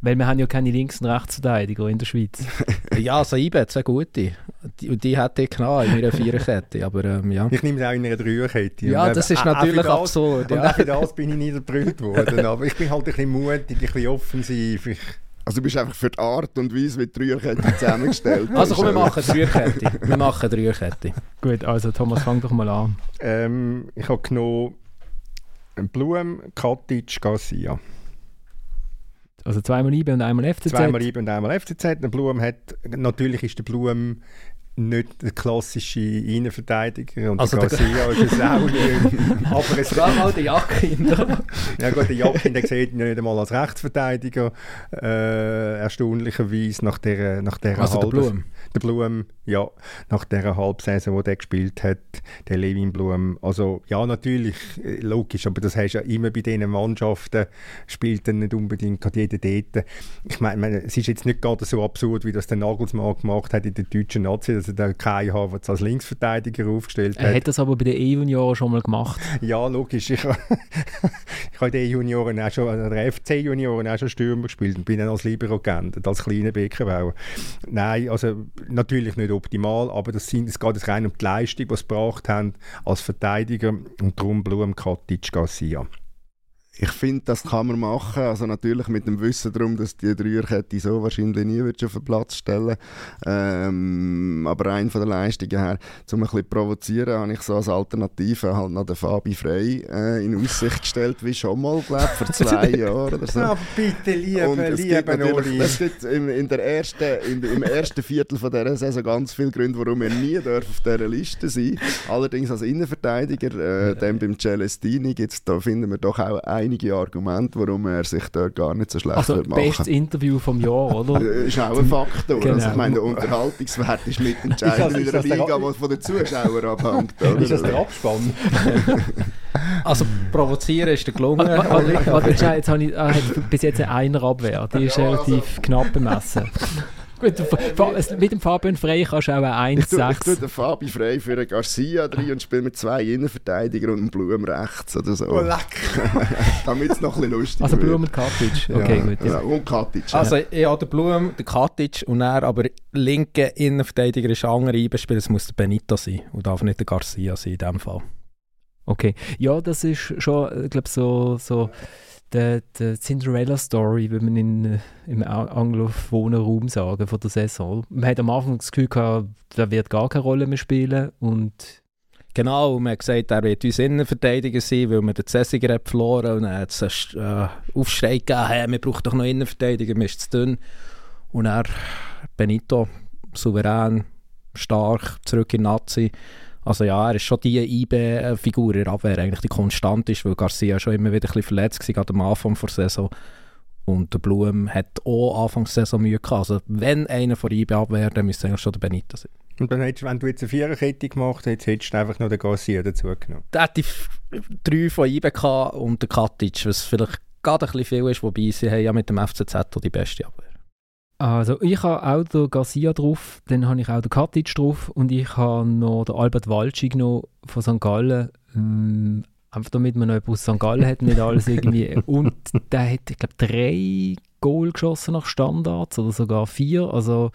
Weil wir haben ja keine Links- und Rechtsverteidiger in der Schweiz. ja, also IBE hat zwei gute. Die, und die hätte ich genommen in meiner Viererkette. Aber ähm, ja. Ich nehme es auch in einer Dreierkette. Ja, Und das ist natürlich das- absurd. Und Ja. auch für das bin ich niederbrüllt worden. Aber ich bin halt ein bisschen mutig, ein bisschen offensiv. Ich, Also du bist einfach für die Art und Weise, wie die Dreierkette zusammengestellt Also komm, wir ist, machen Dreierkette. Wir machen Dreierkette. Gut, also Thomas, fang doch mal an. ähm, ich habe genommen Blum, Katic, Garcia. Also zweimal IB und einmal FCZ. Zweimal IB und einmal FCZ. Der Blum hat, natürlich ist der Blum nicht der klassische Innenverteidiger und Also der der- Garcia ist es auch nicht. Aber es mal die Jacke hinter. Ja gut, der Jakin, der sieht ihn nicht einmal als Rechtsverteidiger, äh, erstaunlicherweise nach der, nach der Also der halben- Blum. Der Blum, ja, nach der Halbsaison, die der gespielt hat, der Levin Blum. Also ja, natürlich, äh, logisch, aber das hast du ja immer bei diesen Mannschaften, spielt dann nicht unbedingt gerade jeder dort. Ich meine, meine, es ist jetzt nicht gerade so absurd, wie das der Nagelsmann gemacht hat in der deutschen Nazi, dass er da Kai Havertz als Linksverteidiger aufgestellt Er hat das aber bei den E-Junioren schon mal gemacht. ja, logisch. Ich, ich habe den Junioren auch schon, oder FC-Junioren auch schon Stürmer gespielt und bin dann als Libero geändert, als kleiner Beckenbauer. Nein, also natürlich nicht optimal, aber das sind, es geht rein um die Leistung, die sie gebracht haben als Verteidiger und darum Blum, Katic, Garcia. Ich finde, das kann man machen. Also natürlich mit dem Wissen darum, dass die Dreierkette so wahrscheinlich nie wird auf den Platz stellen. Ähm, aber rein von der Leistung her, um ein bisschen zu provozieren, habe ich so als Alternative halt noch den Fabi Frey äh, in Aussicht gestellt, wie schon mal, glaube vor zwei Jahren oder so. Ja, bitte, liebe, Und es gibt liebe Oli. es gibt im, in der ersten, in, im ersten Viertel von dieser Saison ganz viele Gründe, warum er nie darf auf dieser Liste sein Allerdings als Innenverteidiger, äh, dann beim Celestini, gibt's, da finden wir doch auch einige Argumente, warum er sich dort gar nicht so schlecht Also wird machen bestes Interview vom Jahr, oder? Äh, ist auch ein Faktor. Genau. Also, ich meine, der Unterhaltungswert ist mitentscheidend Ist in das- einer das Liga, die von den Zuschauern abhängt. Oder? Ist das der Abspann? Also provozieren ist der gelungen. Schnell, jetzt habe ich hat bis jetzt eine Einer-Abwehr. Die ist Ja, relativ knapp bemessen. Gut, es- mit dem Fabian Frey kannst du auch Ich tue, ich tue 1-6. den Fabi frei für einen Garcia rein und spiele mit zwei Innenverteidigern und einem Blum rechts oder so. Oh, leck. Damit es noch ein bisschen lustiger Also wird. Blum und Katic. Okay, ja, gut. Ja. Ja. Und Katic. Also ja, der Blum, der Katic und er, aber linke Innenverteidiger ist ein anderer Einbespieler, es muss der Benito sein und darf nicht der Garcia sein in dem Fall. Okay. Ja, das ist schon, ich glaube, so, so der, der Cinderella-Story, wie man in, äh, im anglophonen Raum sagen, von der Saison. Man hat am Anfang das Gefühl gehabt, der wird gar keine Rolle mehr spielen und Genau, man hat gesagt, er wird uns Innenverteidiger sein, weil wir den Cessiger hat verloren und dann hat es einen äh, Aufschrei gegeben, hey, wir brauchen doch noch Innenverteidiger, wir sind zu dünn. Und er, Benito, souverän, stark, zurück in Nazi. Also ja, er ist schon die IB-Figur in der Abwehr, eigentlich die konstant ist, weil Garcia schon immer wieder ein bisschen verletzt war, gerade am Anfang der Saison. Und der Blum hat auch Anfang der Saison Mühe gehabt. Also wenn einer von IB abwehrt, dann müsste eigentlich schon der Benito sein. Und dann hättest, wenn du jetzt eine Viererkette gemacht hättest, hättest du einfach noch den Garcia dazu genommen. Der hätte drei von IB und der Katic, was vielleicht gerade ein bisschen viel ist, wobei sie haben ja mit dem FCZ die beste Abwehr. Also ich habe auch den Garcia drauf, dann habe ich auch den Katic drauf und ich habe noch den Albert Walci genommen von St. Gallen. Ähm, einfach damit man noch jemanden aus St. Gallen hat, nicht alles irgendwie. Und der hat, ich glaube, drei Goal geschossen nach Standards oder sogar vier. Also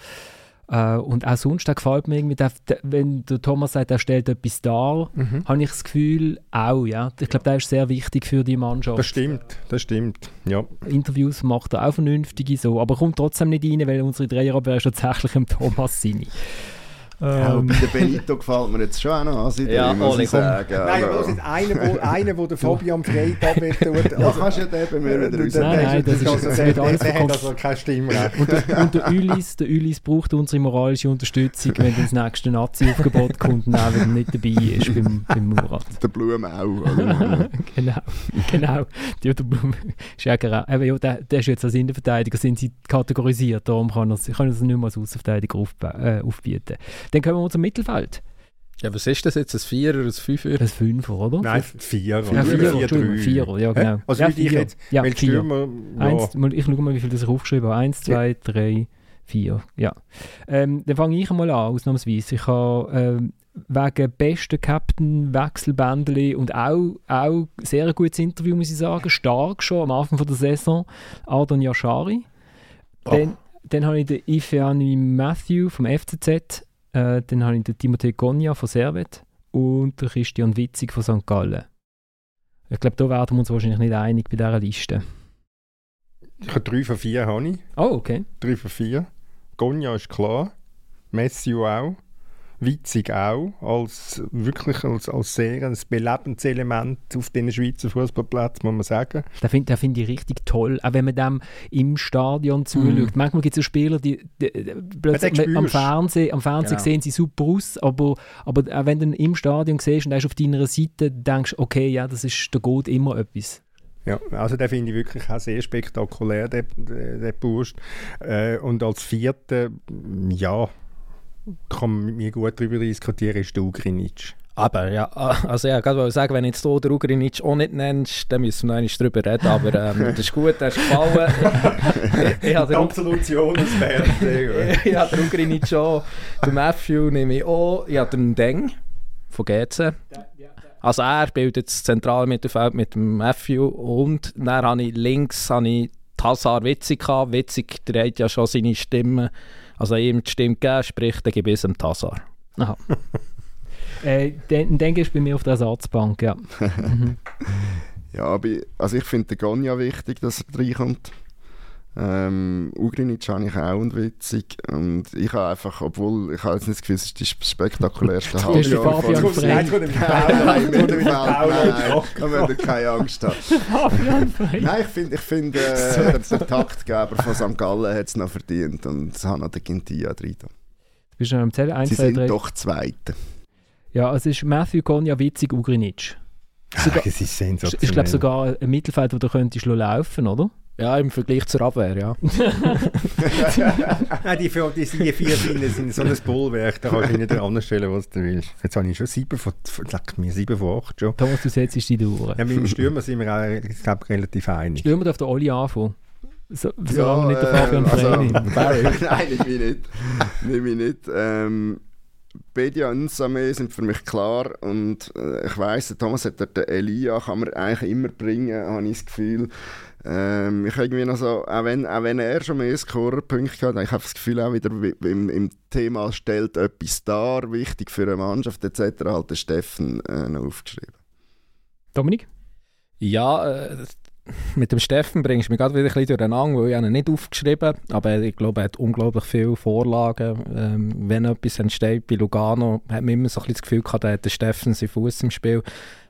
äh, und auch sonst, der gefällt mir irgendwie, der, der, wenn der Thomas sagt, er stellt etwas dar, mhm. habe ich das Gefühl, auch, ja. Ich glaube, der ist sehr wichtig für die Mannschaft. Das stimmt, das stimmt, ja. Interviews macht er auch vernünftige so, aber kommt trotzdem nicht rein, weil unsere Dreierabwehr ist tatsächlich im Thomas seine. Ja, ähm. der Benito gefällt mir jetzt schon auch noch als Idee, ja, muss ich sagen. Nein, aber das ist einer, wo, einer, wo der Fabian abwehrt tut. Also, ja, kannst ja den bei mir wieder raus. Nein, nein, das ist, also, das der, der, der hat also kein Stimmrecht. Und der, und der Ulis, der Ulis braucht unsere moralische Unterstützung, wenn das nächste Nazi-Aufgebot kommt und auch wieder nicht dabei ist beim, beim Murat. Der Blum auch. genau, genau. Der, der Blum ist ja, ja, der, der ist jetzt als Innenverteidiger sind sie kategorisiert, darum kann er, kann er sich nicht mehr als Außenverteidiger auf, äh, aufbieten. Dann kommen wir zum Mittelfeld. Ja, was ist das jetzt? Ein Vierer, ein Fünfer? Ein Fünfer, oder? Nein, Vierer. Ja, Vierer, vier, Vierer, Vierer, ja genau. Also ja, wie ich jetzt, ja, weil Stürmer... Ja. Eins, ich schaue mal, wie viel ich aufgeschrieben habe. Eins, zwei, ja. drei, vier. Ja. Ähm, dann fange ich einmal an, ausnahmsweise. Ich habe ähm, wegen besten Captain Wechselbändeli und auch, auch sehr gutes Interview, muss ich sagen. Stark schon am Anfang von der Saison. Ardon Yashari. Oh. Dann, dann habe ich den Ifeani Matthew vom FCZ äh, dann habe ich den Timothée Gonia von Servet und den Christian Witzig von St. Gallen. Ich glaube, da werden wir uns wahrscheinlich nicht einig bei dieser Liste. Ich habe drei von vier. Habe ich. Oh, okay. Drei von vier. Gonia ist klar. Messi auch witzig auch, als wirklich als, als sehr ein belebendes Element auf den Schweizer Fußballplätzen, muss man sagen. Das finde find ich richtig toll, auch wenn man dem im Stadion zuschaut. Mm. Manchmal gibt es Spieler, die, die, die plötzlich am Fernsehen, am Fernsehen genau. sehen sie super aus, aber, aber auch wenn du im Stadion siehst und er ist auf deiner Seite, denkst okay, ja, das ist, da geht immer etwas. Ja, also den finde ich wirklich auch sehr spektakulär, der, der Bursch. Äh, und als Vierter, ja, kann man mit mir gut darüber diskutieren, ist der Ugrinic. Aber ja, also ja, gerade sagen, wenn jetzt hier der Ugrinic auch nicht nennst, dann müssen wir noch einmal darüber reden, aber ähm, das ist gut, der ist gefallen. ich, ich habe Absolution ist fertig. ich habe den Ugrinic schon, den Matthew nehme ich auch, ich habe den Deng von GC. Also er bildet das zentrale Mittelfeld mit dem Matthew und dann habe ich links habe ich Hazard Witzig gehabt. Witzig dreht ja schon seine Stimme also ihm die Stimme gegeben, sprich, dann gebe ich es dem Tassar. Aha. äh, dann, dann gehst du bei mir auf der Ersatzbank, ja. ja, aber also ich finde den Gonja wichtig, dass er reinkommt. Ähm, Ugrinic habe ich auch und witzig. Und ich habe einfach, obwohl ich habe jetzt nicht das Gefühl, es ist das spektakulärste Halbjahr von... Fabian Frey. Nein, nein, nein, nein, da müsst keine Angst haben. Fabian Frey. Nein, ich finde, ich find, äh, der, der Taktgeber von St. Gallen hat es noch verdient und es hat noch den Gintia drin. Du bist schon am Zählen? 1, Sie 2, sind 3. doch Zweite. Ja, es ist Matthew Gonja, Witzig, Ugrinic. Sogar, das ist sensationell. Ich glaube sogar ein Mittelfeld, wo du könntest laufen, oder? Ja, im Vergleich zur Abwehr, ja. Nein, die, vier, die, die vier sind, sind so ein Bollwerk, da kannst du nicht anstellen, was du willst. Jetzt habe ich schon sieben von, sag mir, sieben von acht schon. Thomas, du setzt die durch. Ja, mit dem Stürmer sind wir auch, ich glaube, relativ einig. Stürmer darf der Oli anfangen. So, solange ja, nicht der Fabian äh, Frey also, Nein, ich nicht. nehme ich nicht. Ähm, Bedia und Nsame sind für mich klar und äh, ich weiss, Thomas hat den Elia, kann man eigentlich immer bringen, habe ich das Gefühl. Ähm, ich irgendwie noch so, auch wenn, auch wenn er schon mehr Scorerpunkte hat, ich habe das Gefühl auch wieder im, im Thema stellt etwas dar, wichtig für eine Mannschaft etc. halt der Steffen äh, noch aufgeschrieben. Dominik? Ja, äh, mit dem Steffen bringst du mich gerade wieder ein bisschen durcheinander, weil ich ihn nicht aufgeschrieben aber ich glaube, er hat unglaublich viele Vorlagen. Ähm, wenn etwas entsteht bei Lugano, hat man immer so ein bisschen das Gefühl gehabt, da hat der Steffen seinen Fuß im Spiel.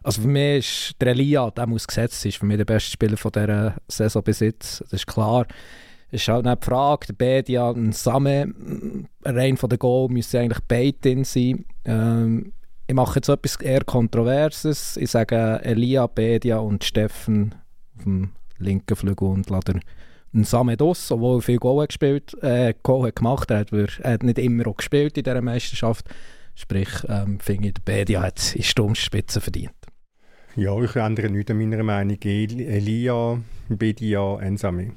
Also für mich ist der Elia, der muss gesetzt ist, für mich der beste Spieler von dieser Saison bis jetzt. Das ist klar. Es ist halt nicht die Frage, der Bedia und Same, rein von der Goal müssen eigentlich beide drin sein. Ähm, ich mache jetzt etwas eher Kontroverses. Ich sage Elia, Bedia und Steffen auf dem linken Flügel und lasse einen Same Dos, obwohl er viel Goal, gespielt, äh, Goal hat gemacht hat. Er hat nicht immer auch gespielt in dieser Meisterschaft. Sprich, ähm, finde ich, der Bedia hat in Sturmspitze verdient. Ja, ich ändere nichts an meiner Meinung. Elia, Bedia, Ensame.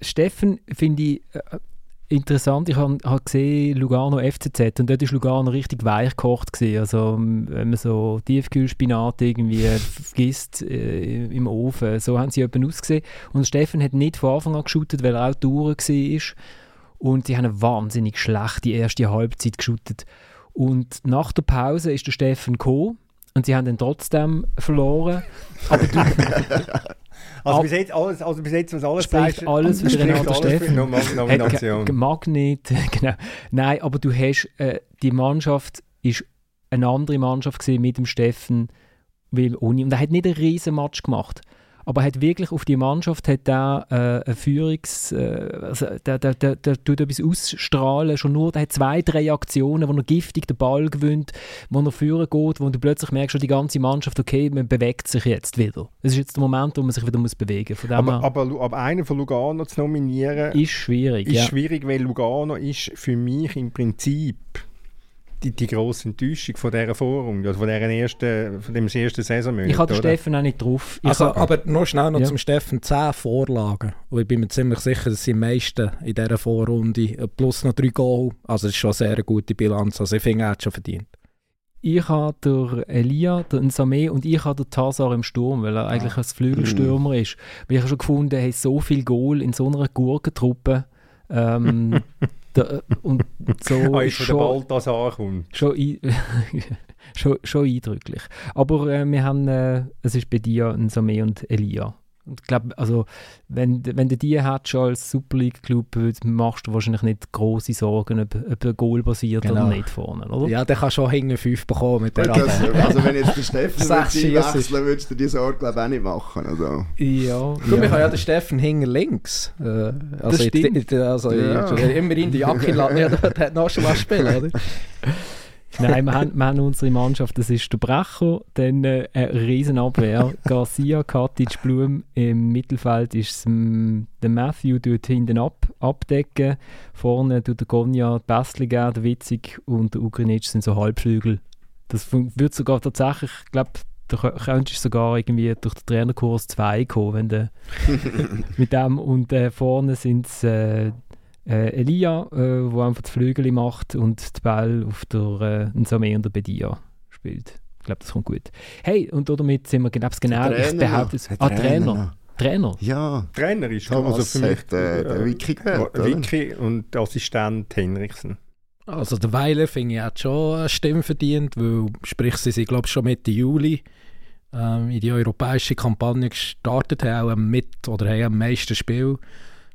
Steffen finde ich äh, interessant. Ich habe hab gesehen Lugano FCZ und dort ist Lugano richtig weich gekocht gewesen. Also wenn man so Tiefkühlspinat irgendwie vergisst äh, im Ofen, so haben sie eben ausgesehen. Und Steffen hat nicht von Anfang an geschootet, weil er auch durch war. Und sie haben eine wahnsinnig schlechte erste Halbzeit geschootet. Und nach der Pause ist der Steffen gekommen und sie haben dann trotzdem verloren. Aber du, Also, bis jetzt, alles, also bis jetzt, was alles spricht sagst, alles für Renato Steffen. Nomination. Magnet, genau. Nein, aber du hast, äh, die Mannschaft ist eine andere Mannschaft mit dem Steffen, weil ohne, und er hat nicht einen riesen Match gemacht aber hat wirklich auf die Mannschaft hat der, äh, eine Führungs... Äh, also der, der, der, der tut etwas ausstrahlen, schon nur, der hat zwei, drei Aktionen, wo er giftig den Ball gewinnt, wo er führen geht, wo du plötzlich merkst, schon die ganze Mannschaft, okay, man bewegt sich jetzt wieder. Es ist jetzt der Moment, wo man sich wieder muss bewegen muss. Aber, aber, aber einen von Lugano zu nominieren... Ist schwierig, Ist ja. schwierig, weil Lugano ist für mich im Prinzip die, die grosse Enttäuschung von dieser Vorrunde, also von, dieser ersten, von dem ersten Saisonmonat. Ich habe den Steffen auch nicht drauf. Ich also, aber noch schnell noch ja. zum Steffen, 10 Vorlagen. Und ich bin mir ziemlich sicher, dass sie am meisten in dieser Vorrunde, plus noch drei Goal, also das ist schon eine sehr gute Bilanz, also ich finde, er hat schon verdient. Ich habe der Elia, den Samé und ich habe den Tazar im Sturm, weil er eigentlich ein Flügelstürmer ist. Weil ich habe schon gefunden, hey, so viel Goal in so einer Gurkentruppe. Ähm, Da, und so ah, schon, der Balthasar kommt. Schon, schon, schon eindrücklich. Aber äh, wir haben, äh, es ist bei dir ein Samé und Elia. Und ich glaube, also, wenn, wenn du die hast schon als Super League Club, machst du wahrscheinlich nicht große Sorgen, ob, ob er Goal basiert genau. oder nicht vorne, oder? Ja, der kann schon hinten fünf bekommen mit der das, Also wenn jetzt der Steffen wechseln würdest du die Sorge glaube auch nicht machen, oder? Ja. Guck, ja. wir haben ja den Steffen hinten links. Äh, also, das stimmt. also ja. immerhin die Jacke lassen, ja, der hat noch schon was spielen, oder? Nein, wir haben, wir haben unsere Mannschaft, das ist der Brecher, dann äh, eine Riesenabwehr, Garcia, Katic, Blum, im Mittelfeld ist ähm, der Matthew, tut hinten ab, abdecken, vorne tut der Gonja, der Bestliger, der Witzig und der Ugrinic sind so Halbflügel. Das wird sogar tatsächlich, ich glaube, da könntest du sogar irgendwie durch den Trainerkurs 2 kommen, wenn du mit dem. Und äh, vorne sind es äh, äh, Elia, äh, wo einfach die Flügel macht und den Ball auf der äh, Nsame und der Bedia spielt. Ich glaube, das kommt gut. Hey, und damit sind wir genau, genau ich behaupte es. Ah, Trainer. Trainer? Ja. Trainer ist Thomas also für mich der, der Wiki gehört, Wiki und Assistent Henriksen. Also der Weiler finde ich hat schon eine Stimme verdient, weil sprich sie sind glaube schon Mitte Juli ähm, in die europäische Kampagne gestartet, haben auch mit oder haben am meisten Spiel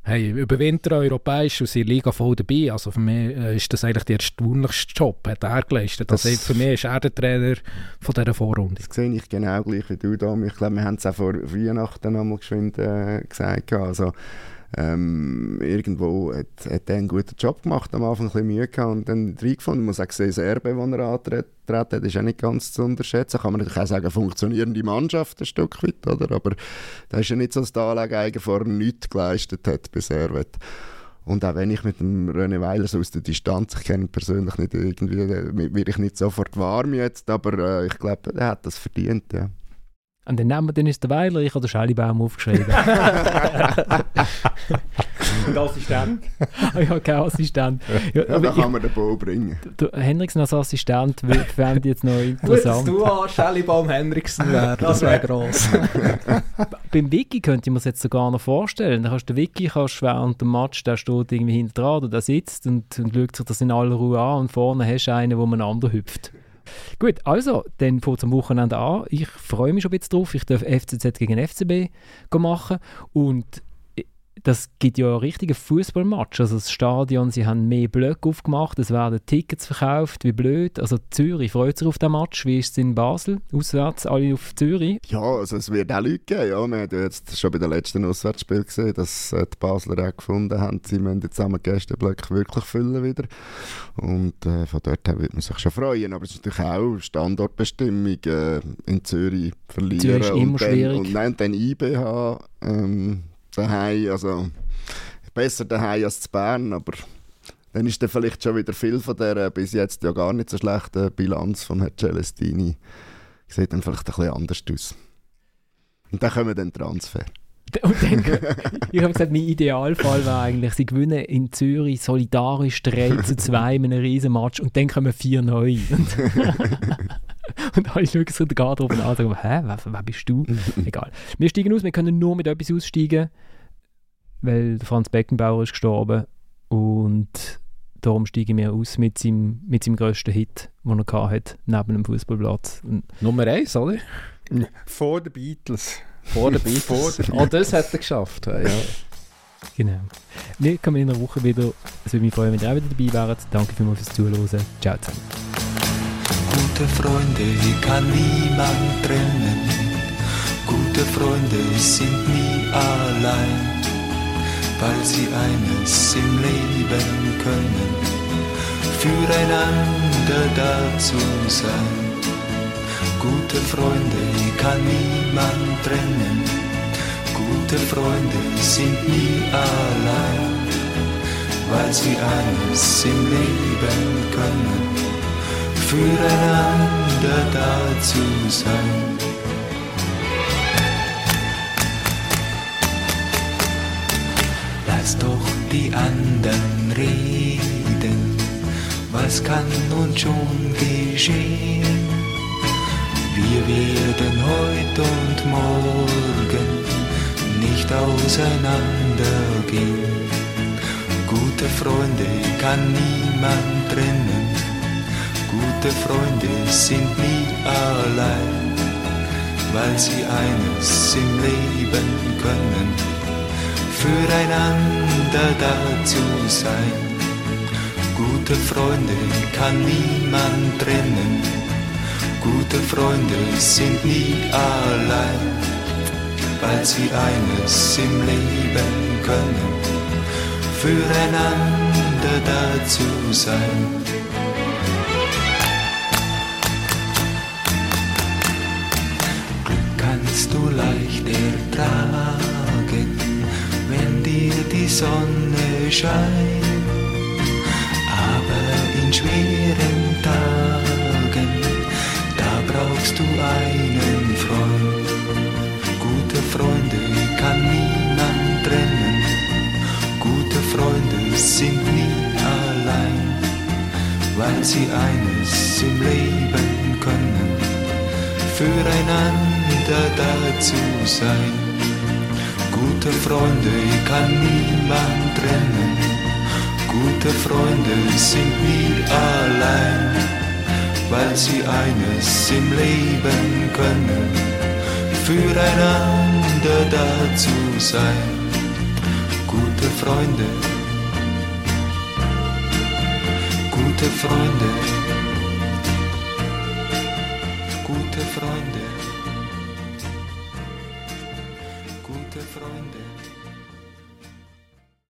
hey, über Winter europäisch und sind Liga voll dabei. Also für mich äh, ist das eigentlich der erstaunlichste Job, hat er geleistet. Also für mich ist er der Trainer von dieser Vorrunde. Das sehe ich genau gleich wie du, da. Ich glaube, wir haben es auch vor Weihnachten einmal geschwind äh, gesagt. Also, ähm, irgendwo hat, hat er einen guten Job gemacht, am Anfang ein bisschen Mühe gehabt und dann reingefunden. Man muss auch sehen, das Erbe, das er antreten hat, ist auch nicht ganz zu unterschätzen. Kann man natürlich auch sagen, funktionierende Mannschaft ein Stück weit, oder? aber da ist ja nicht so, dass der Anlage vor nichts geleistet hat bisher. Und auch wenn ich mit dem René Weiler so aus der Distanz, ich kenne ihn persönlich nicht irgendwie, werde ich nicht sofort warm jetzt, aber äh, ich glaube, er hat das verdient, ja. Und dann nehmen wir dann ist der Weiler, ich habe den Schellibaum aufgeschrieben. Und Assistent? ich habe keinen Assistent. Ja, ja da kann man den Bau bringen. Der Henriksen als Assistent fände ich jetzt noch interessant. Gut, dass du Schellibaum Henriksen wäre, das wäre gross. Beim Wiki könnte man es jetzt sogar noch vorstellen. Dann kannst du den Wiki kannst während dem Match, der steht irgendwie hinter dran oder der sitzt und, und schaut sich das in aller Ruhe an und vorne hast du einen, wo man anderen hüpft. Gut, also, dann fängt es am Wochenende an. Ich freue mich schon ein bisschen drauf. Ich darf FCZ gegen FCB machen und das gibt ja einen richtigen Fußballmatch. Also das Stadion, sie haben mehr Blöcke aufgemacht, es werden Tickets verkauft, wie blöd. Also Zürich freut sich auf den Match. Wie ist es in Basel? Auswärts, alle auf Zürich? Ja, also es wird auch Leute geben. Ja. Wir haben ja jetzt schon bei den letzten Auswärtsspielen gesehen, dass äh, die Basler auch gefunden haben, sie müssen jetzt zusammen Gästeblöcke wirklich füllen wieder. Und äh, von dort her würde man sich schon freuen. Aber es ist natürlich auch Standortbestimmung äh, in Zürich verlieren. Zürich ist immer und dann, schwierig. Und dann, dann IBH ähm, daheim, also besser daheim als zu Bern, aber dann ist dann vielleicht schon wieder viel von der bis jetzt ja gar nicht so schlechten Bilanz von Herrn Celestini sieht dann vielleicht ein bisschen anders aus. Und dann kommen dann Transfer. Und dann, ich habe gesagt, mein Idealfall wäre eigentlich, sie gewinnen in Zürich solidarisch 3 zu 2 in einem riesen Match und dann kommen vier neu. Und, alle schauen so den Garderobe an und sagen, hä, wer, wer bist du? Egal. Wir steigen aus, wir können nur mit etwas aussteigen, weil der Franz Beckenbauer ist gestorben und darum steigen wir aus mit seinem, mit seinem grössten Hit, den er hatte, neben dem Fußballplatz. Nummer eins, oder? Vor den Beatles. Vor der Beatles. oh, das hat er geschafft. Ja. Genau. Wir kommen in einer Woche wieder. Es würde mich freuen, wenn ihr auch wieder dabei wärt. Danke vielmals fürs Zuhören. Ciao zusammen. Gute Freunde kann niemand trennen. Gute Freunde sind nie allein, weil sie eines im Leben können, füreinander dazu sein. Gute Freunde kann niemand trennen. Gute Freunde sind nie allein, weil sie eines im Leben können, füreinander dazu sein. Lass doch die anderen reden, was kann nun schon geschehen? Wir werden heute und morgen nicht auseinandergehen. Gute Freunde kann niemand trennen. Gute Freunde sind nie allein, weil sie eines im Leben können, füreinander dazu sein. Gute Freunde kann niemand trennen. Gute Freunde sind nie allein, weil sie eines im Leben können, füreinander dazu sein. Sonne scheint, aber in schweren Tagen brauchst du einen Freund. Gute Freunde kann niemand trennen. Gute Freunde sind nie allein, weil sie eines im Leben können, füreinander dazu sein. Gute Freunde kann niemand trennen. Gute Freunde sind nie allein weil sie eines im Leben können, füreinander dazu sein. Gute Freunde, gute Freunde,